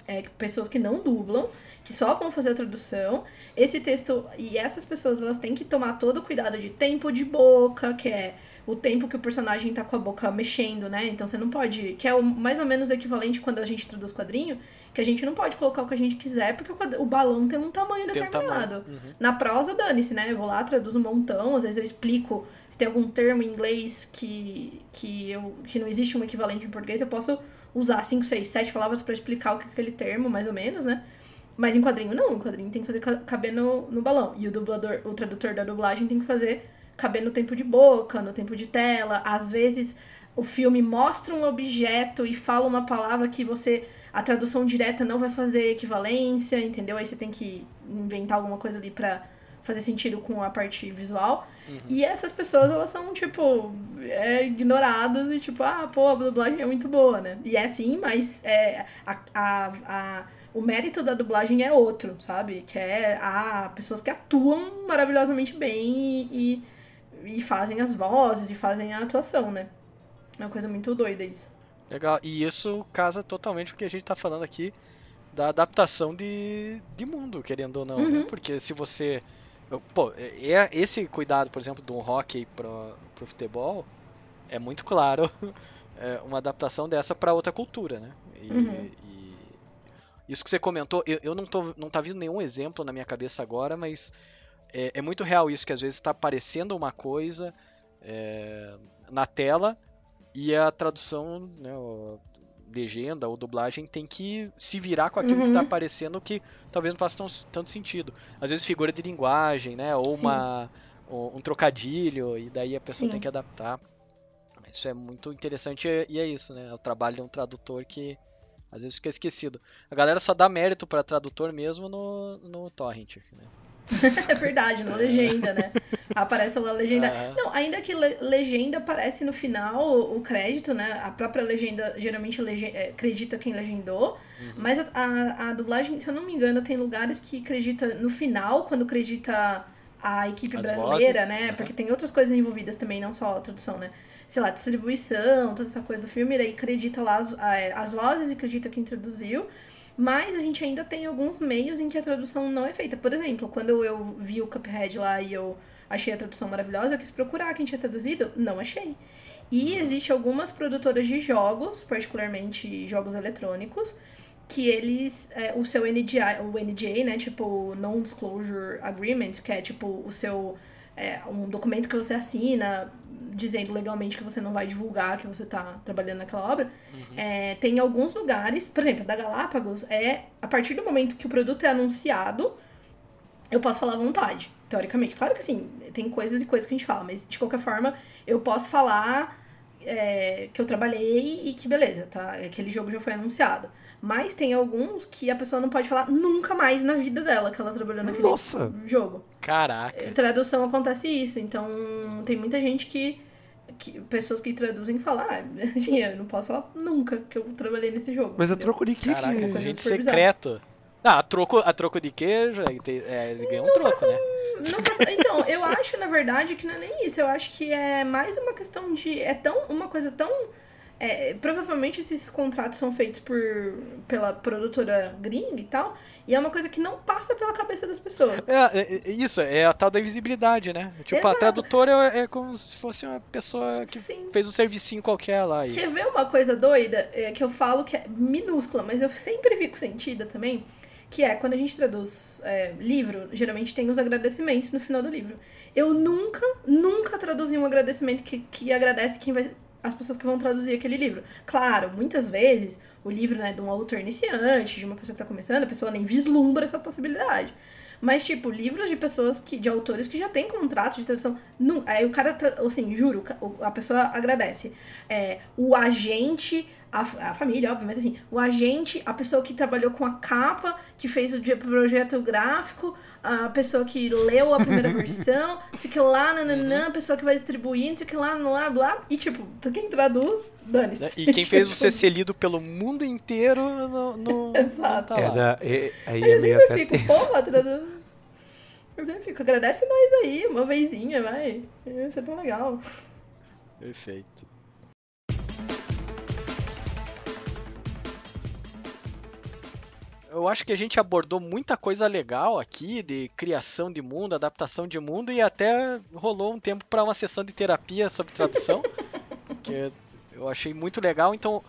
é, pessoas que não dublam, que só vão fazer a tradução. Esse texto, e essas pessoas, elas têm que tomar todo o cuidado de tempo de boca, que é o tempo que o personagem tá com a boca mexendo, né? Então você não pode. Que é o, mais ou menos o equivalente quando a gente traduz quadrinho, que a gente não pode colocar o que a gente quiser, porque o, o balão tem um tamanho
Tem um
determinado.
tamanho. Uhum.
Na prosa, dane-se, né? Eu vou lá, traduzo um montão, às vezes eu explico se tem algum termo em inglês que, que, eu, que não existe um equivalente em português, eu posso usar 5, 6, 7 palavras pra explicar o que é aquele termo, mais ou menos, né? Mas em quadrinho não, em quadrinho tem que fazer ca- caber no, no balão. E o dublador, o tradutor da dublagem tem que fazer caber no tempo de boca, no tempo de tela. Às vezes o filme mostra um objeto e fala uma palavra que você. A tradução direta não vai fazer equivalência, entendeu? Aí você tem que inventar alguma coisa ali pra fazer sentido com a parte visual. E essas pessoas, elas são, tipo, é, ignoradas e, tipo, ah, pô, a dublagem é muito boa, né? E é sim, mas é, a, a, a- o mérito da dublagem é outro, sabe? Que é a pessoas que atuam maravilhosamente bem e, e, e fazem as vozes e fazem a atuação, né? É uma coisa muito doida isso.
Legal. E isso casa totalmente com o que a gente tá falando aqui da adaptação de, de mundo, querendo ou não, né?
Uhum.
Porque se você. Pô, é, esse cuidado, por exemplo, um hockey pro, pro futebol é muito claro é, uma adaptação dessa para outra cultura, né? E,
Uhum.
e isso que você comentou, eu, eu não, tô, não tá vindo nenhum exemplo na minha cabeça agora, mas é, é muito real isso, que às vezes está aparecendo uma coisa é, na tela e a tradução, né, o- legenda ou dublagem tem que se virar com aquilo que
Uhum.
tá aparecendo que talvez não faça tão- tanto sentido. Às vezes figura de linguagem, né, ou
Sim.
uma um um trocadilho e daí a pessoa
Sim.
tem que adaptar. Isso é muito interessante e é isso, né? É o trabalho de um tradutor que às vezes fica esquecido. A galera só dá mérito para tradutor mesmo no, no Torrent, né?
é verdade, na legenda, né? Aparece lá a legenda. Uhum. Não, ainda que le legenda aparece no final o, o, crédito, né? A própria legenda geralmente lege é, acredita quem legendou. Uhum. Mas a, a, a, dublagem, se eu não me engano, tem lugares que acredita no final, quando acredita a equipe As brasileira, vozes, né? Uhum. Porque tem outras coisas envolvidas também, não só a tradução, né? Sei lá, distribuição, toda essa coisa do filme, daí acredita lá as, as vozes e acredita quem traduziu. Mas a gente ainda tem alguns meios em que a tradução não é feita. Por exemplo, quando eu vi o Cuphead lá e eu achei a tradução maravilhosa, eu quis procurar quem tinha traduzido, não achei. E existe algumas produtoras de jogos, particularmente jogos eletrônicos, que eles, é, o seu NDA, o NDA, né, tipo Non-Disclosure Agreement, que é tipo o seu é, um documento que você assina dizendo legalmente que você não vai divulgar que você está trabalhando naquela obra. Uhum. É, tem alguns lugares, por exemplo, da Galápagos, é a partir do momento que o produto é anunciado, eu posso falar à vontade, teoricamente. Claro que assim, tem coisas e coisas que a gente fala, mas de qualquer forma, eu posso falar é, que eu trabalhei e que beleza, tá? Aquele jogo já foi anunciado. Mas tem alguns que a pessoa não pode falar nunca mais na vida dela que ela trabalhou naquele Nossa. jogo.
Caraca.
Tradução acontece isso. Então, tem muita gente que. que pessoas que traduzem falam, ah, eu não posso falar nunca que eu trabalhei nesse jogo.
Mas é troco de que?
Caraca, que... gente secreto. Ah, a troco, a troco de queijo, é, ele ganha um não troco, né?
Faço, então, eu acho, na verdade, que não é nem isso. Eu acho que é mais uma questão de. É tão uma coisa tão é, provavelmente esses contratos são feitos por, pela produtora gringa e tal, e é uma coisa que não passa pela cabeça das pessoas.
É, é, é isso, é a tal da invisibilidade, né? Tipo, Exato. a tradutora é, é, como se fosse uma pessoa que Sim. fez um servicinho qualquer lá. E...
Quer ver uma coisa doida? É, que eu falo que é minúscula, mas eu sempre fico sentida também, que é quando a gente traduz livro, geralmente tem os agradecimentos no final do livro. Eu nunca, nunca traduzi um agradecimento que, que agradece quem vai as pessoas que vão traduzir aquele livro. Claro, muitas vezes o livro né, de um autor iniciante, de uma pessoa que está começando, a pessoa nem vislumbra essa possibilidade. Mas, tipo, livros de pessoas que. de autores que já têm contrato de tradução. Não, aí o cara, assim, juro, a pessoa agradece. É, o agente a, a, família, óbvio, mas assim, o agente, a pessoa que trabalhou com a capa, que fez o projeto gráfico, a pessoa que leu a primeira versão, sei que lá, nananã, a pessoa que vai distribuir, não sei que lá, blá, blá, e tipo, quem traduz, dane-se.
E quem fez o ser lido pelo mundo inteiro no... no...
Exato.
Tá é, da, e, aí,
aí é eu sempre fico, porra, traduz... Eu sempre fico, agradece nós aí, uma vezinha, vai, isso é tão legal.
Perfeito. Eu acho que a gente abordou muita coisa legal aqui de criação de mundo, adaptação de mundo e até rolou um tempo para uma sessão de terapia sobre tradução, que eu achei muito legal. Então,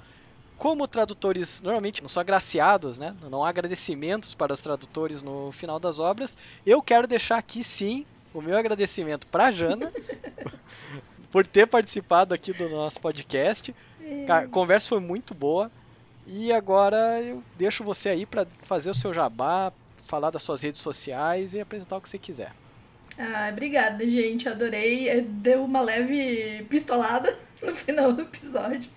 como tradutores normalmente não são agraciados, né? Não há agradecimentos para os tradutores no final das obras, eu quero deixar aqui sim o meu agradecimento para Jana por ter participado aqui do nosso podcast. A conversa foi muito boa. E agora eu deixo você aí para fazer o seu jabá, falar das suas redes sociais e apresentar o que você quiser.
Ah, obrigada, gente. Adorei. É, deu uma leve pistolada no final do episódio.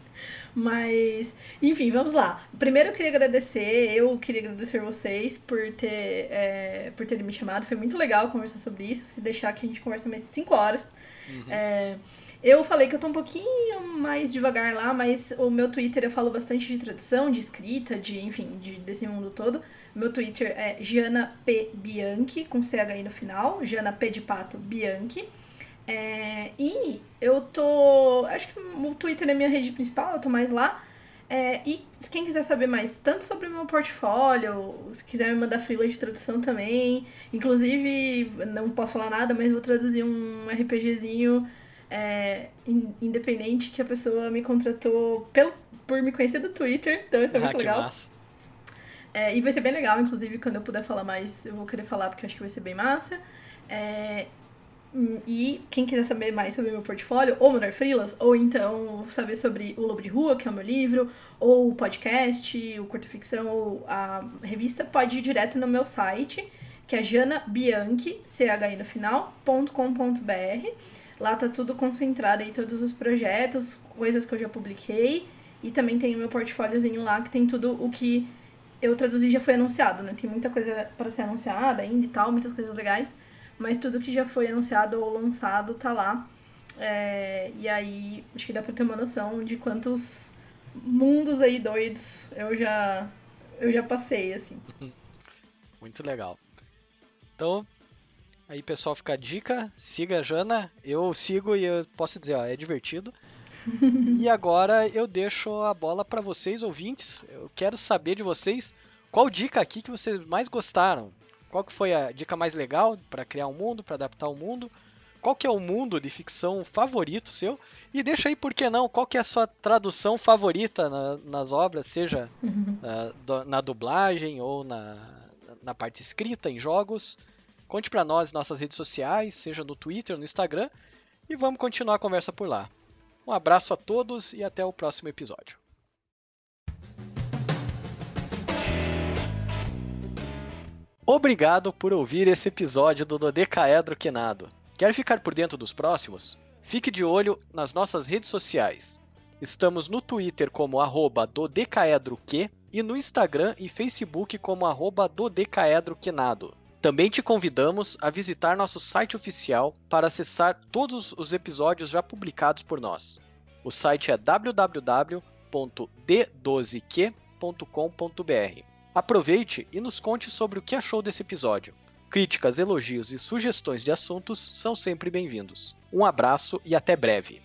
Mas, enfim, vamos lá. Primeiro eu queria agradecer, eu queria agradecer vocês por, ter, é, por terem me chamado. Foi muito legal conversar sobre isso. Se deixar que a gente conversa mais 5 horas. Uhum. É, eu falei que eu tô um pouquinho mais devagar lá, mas o meu Twitter eu falo bastante de tradução, de escrita, de, enfim, de, desse mundo todo. Meu Twitter é Jana P. Bianchi, com CHI no final, Jana P de Pato Bianchi. É, e eu tô. Acho que o Twitter é minha rede principal, eu tô mais lá. É, e quem quiser saber mais, tanto sobre o meu portfólio, se quiser me mandar freela de tradução também. Inclusive, não posso falar nada, mas vou traduzir um RPGzinho é, independente que a pessoa me contratou pelo, por me conhecer do Twitter, então isso é muito ah, legal. Massa. É, e vai ser bem legal, inclusive, quando eu puder falar mais, eu vou querer falar porque eu acho que vai ser bem massa. É, e quem quiser saber mais sobre meu portfólio, ou mandar freelas, ou então saber sobre o Lobo de Rua, que é o meu livro, ou o podcast, o Curta Ficção, ou a revista, pode ir direto no meu site, que é janabianchi, C-H-I no final, .com.br. Lá tá tudo concentrado aí, todos os projetos, coisas que eu já publiquei. E também tem o meu portfóliozinho lá que tem tudo o que eu traduzi já foi anunciado, né? Tem muita coisa para ser anunciada ainda e tal, muitas coisas legais. Mas tudo que já foi anunciado ou lançado tá lá. É, e aí, acho que dá pra ter uma noção de quantos mundos aí doidos eu já, eu já passei, assim.
Muito legal. Então, aí pessoal, fica a dica, siga a Jana. Eu sigo e eu posso dizer, ó, é divertido. e agora eu deixo a bola para vocês, ouvintes. Eu quero saber de vocês qual dica aqui que vocês mais gostaram. Qual que foi a dica mais legal para criar um mundo, para adaptar o um mundo? Qual que é o mundo de ficção favorito seu? E deixa aí, por que não, qual que é a sua tradução favorita na, nas obras, seja uh, do, na dublagem ou na, na parte escrita, em jogos. Conte para nós nossas redes sociais, seja no Twitter, no Instagram, e vamos continuar a conversa por lá. Um abraço a todos e até o próximo episódio. Obrigado por ouvir esse episódio do Dodecaedro Quinado. Quer ficar por dentro dos próximos? Fique de olho nas nossas redes sociais. Estamos no Twitter como arroba dodecaedroque e no Instagram e Facebook como arroba dodecaedroquinado. Também te convidamos a visitar nosso site oficial para acessar todos os episódios já publicados por nós. O site é www.d12q.com.br. Aproveite e nos conte sobre o que achou desse episódio. Críticas, elogios e sugestões de assuntos são sempre bem-vindos. Um abraço e até breve.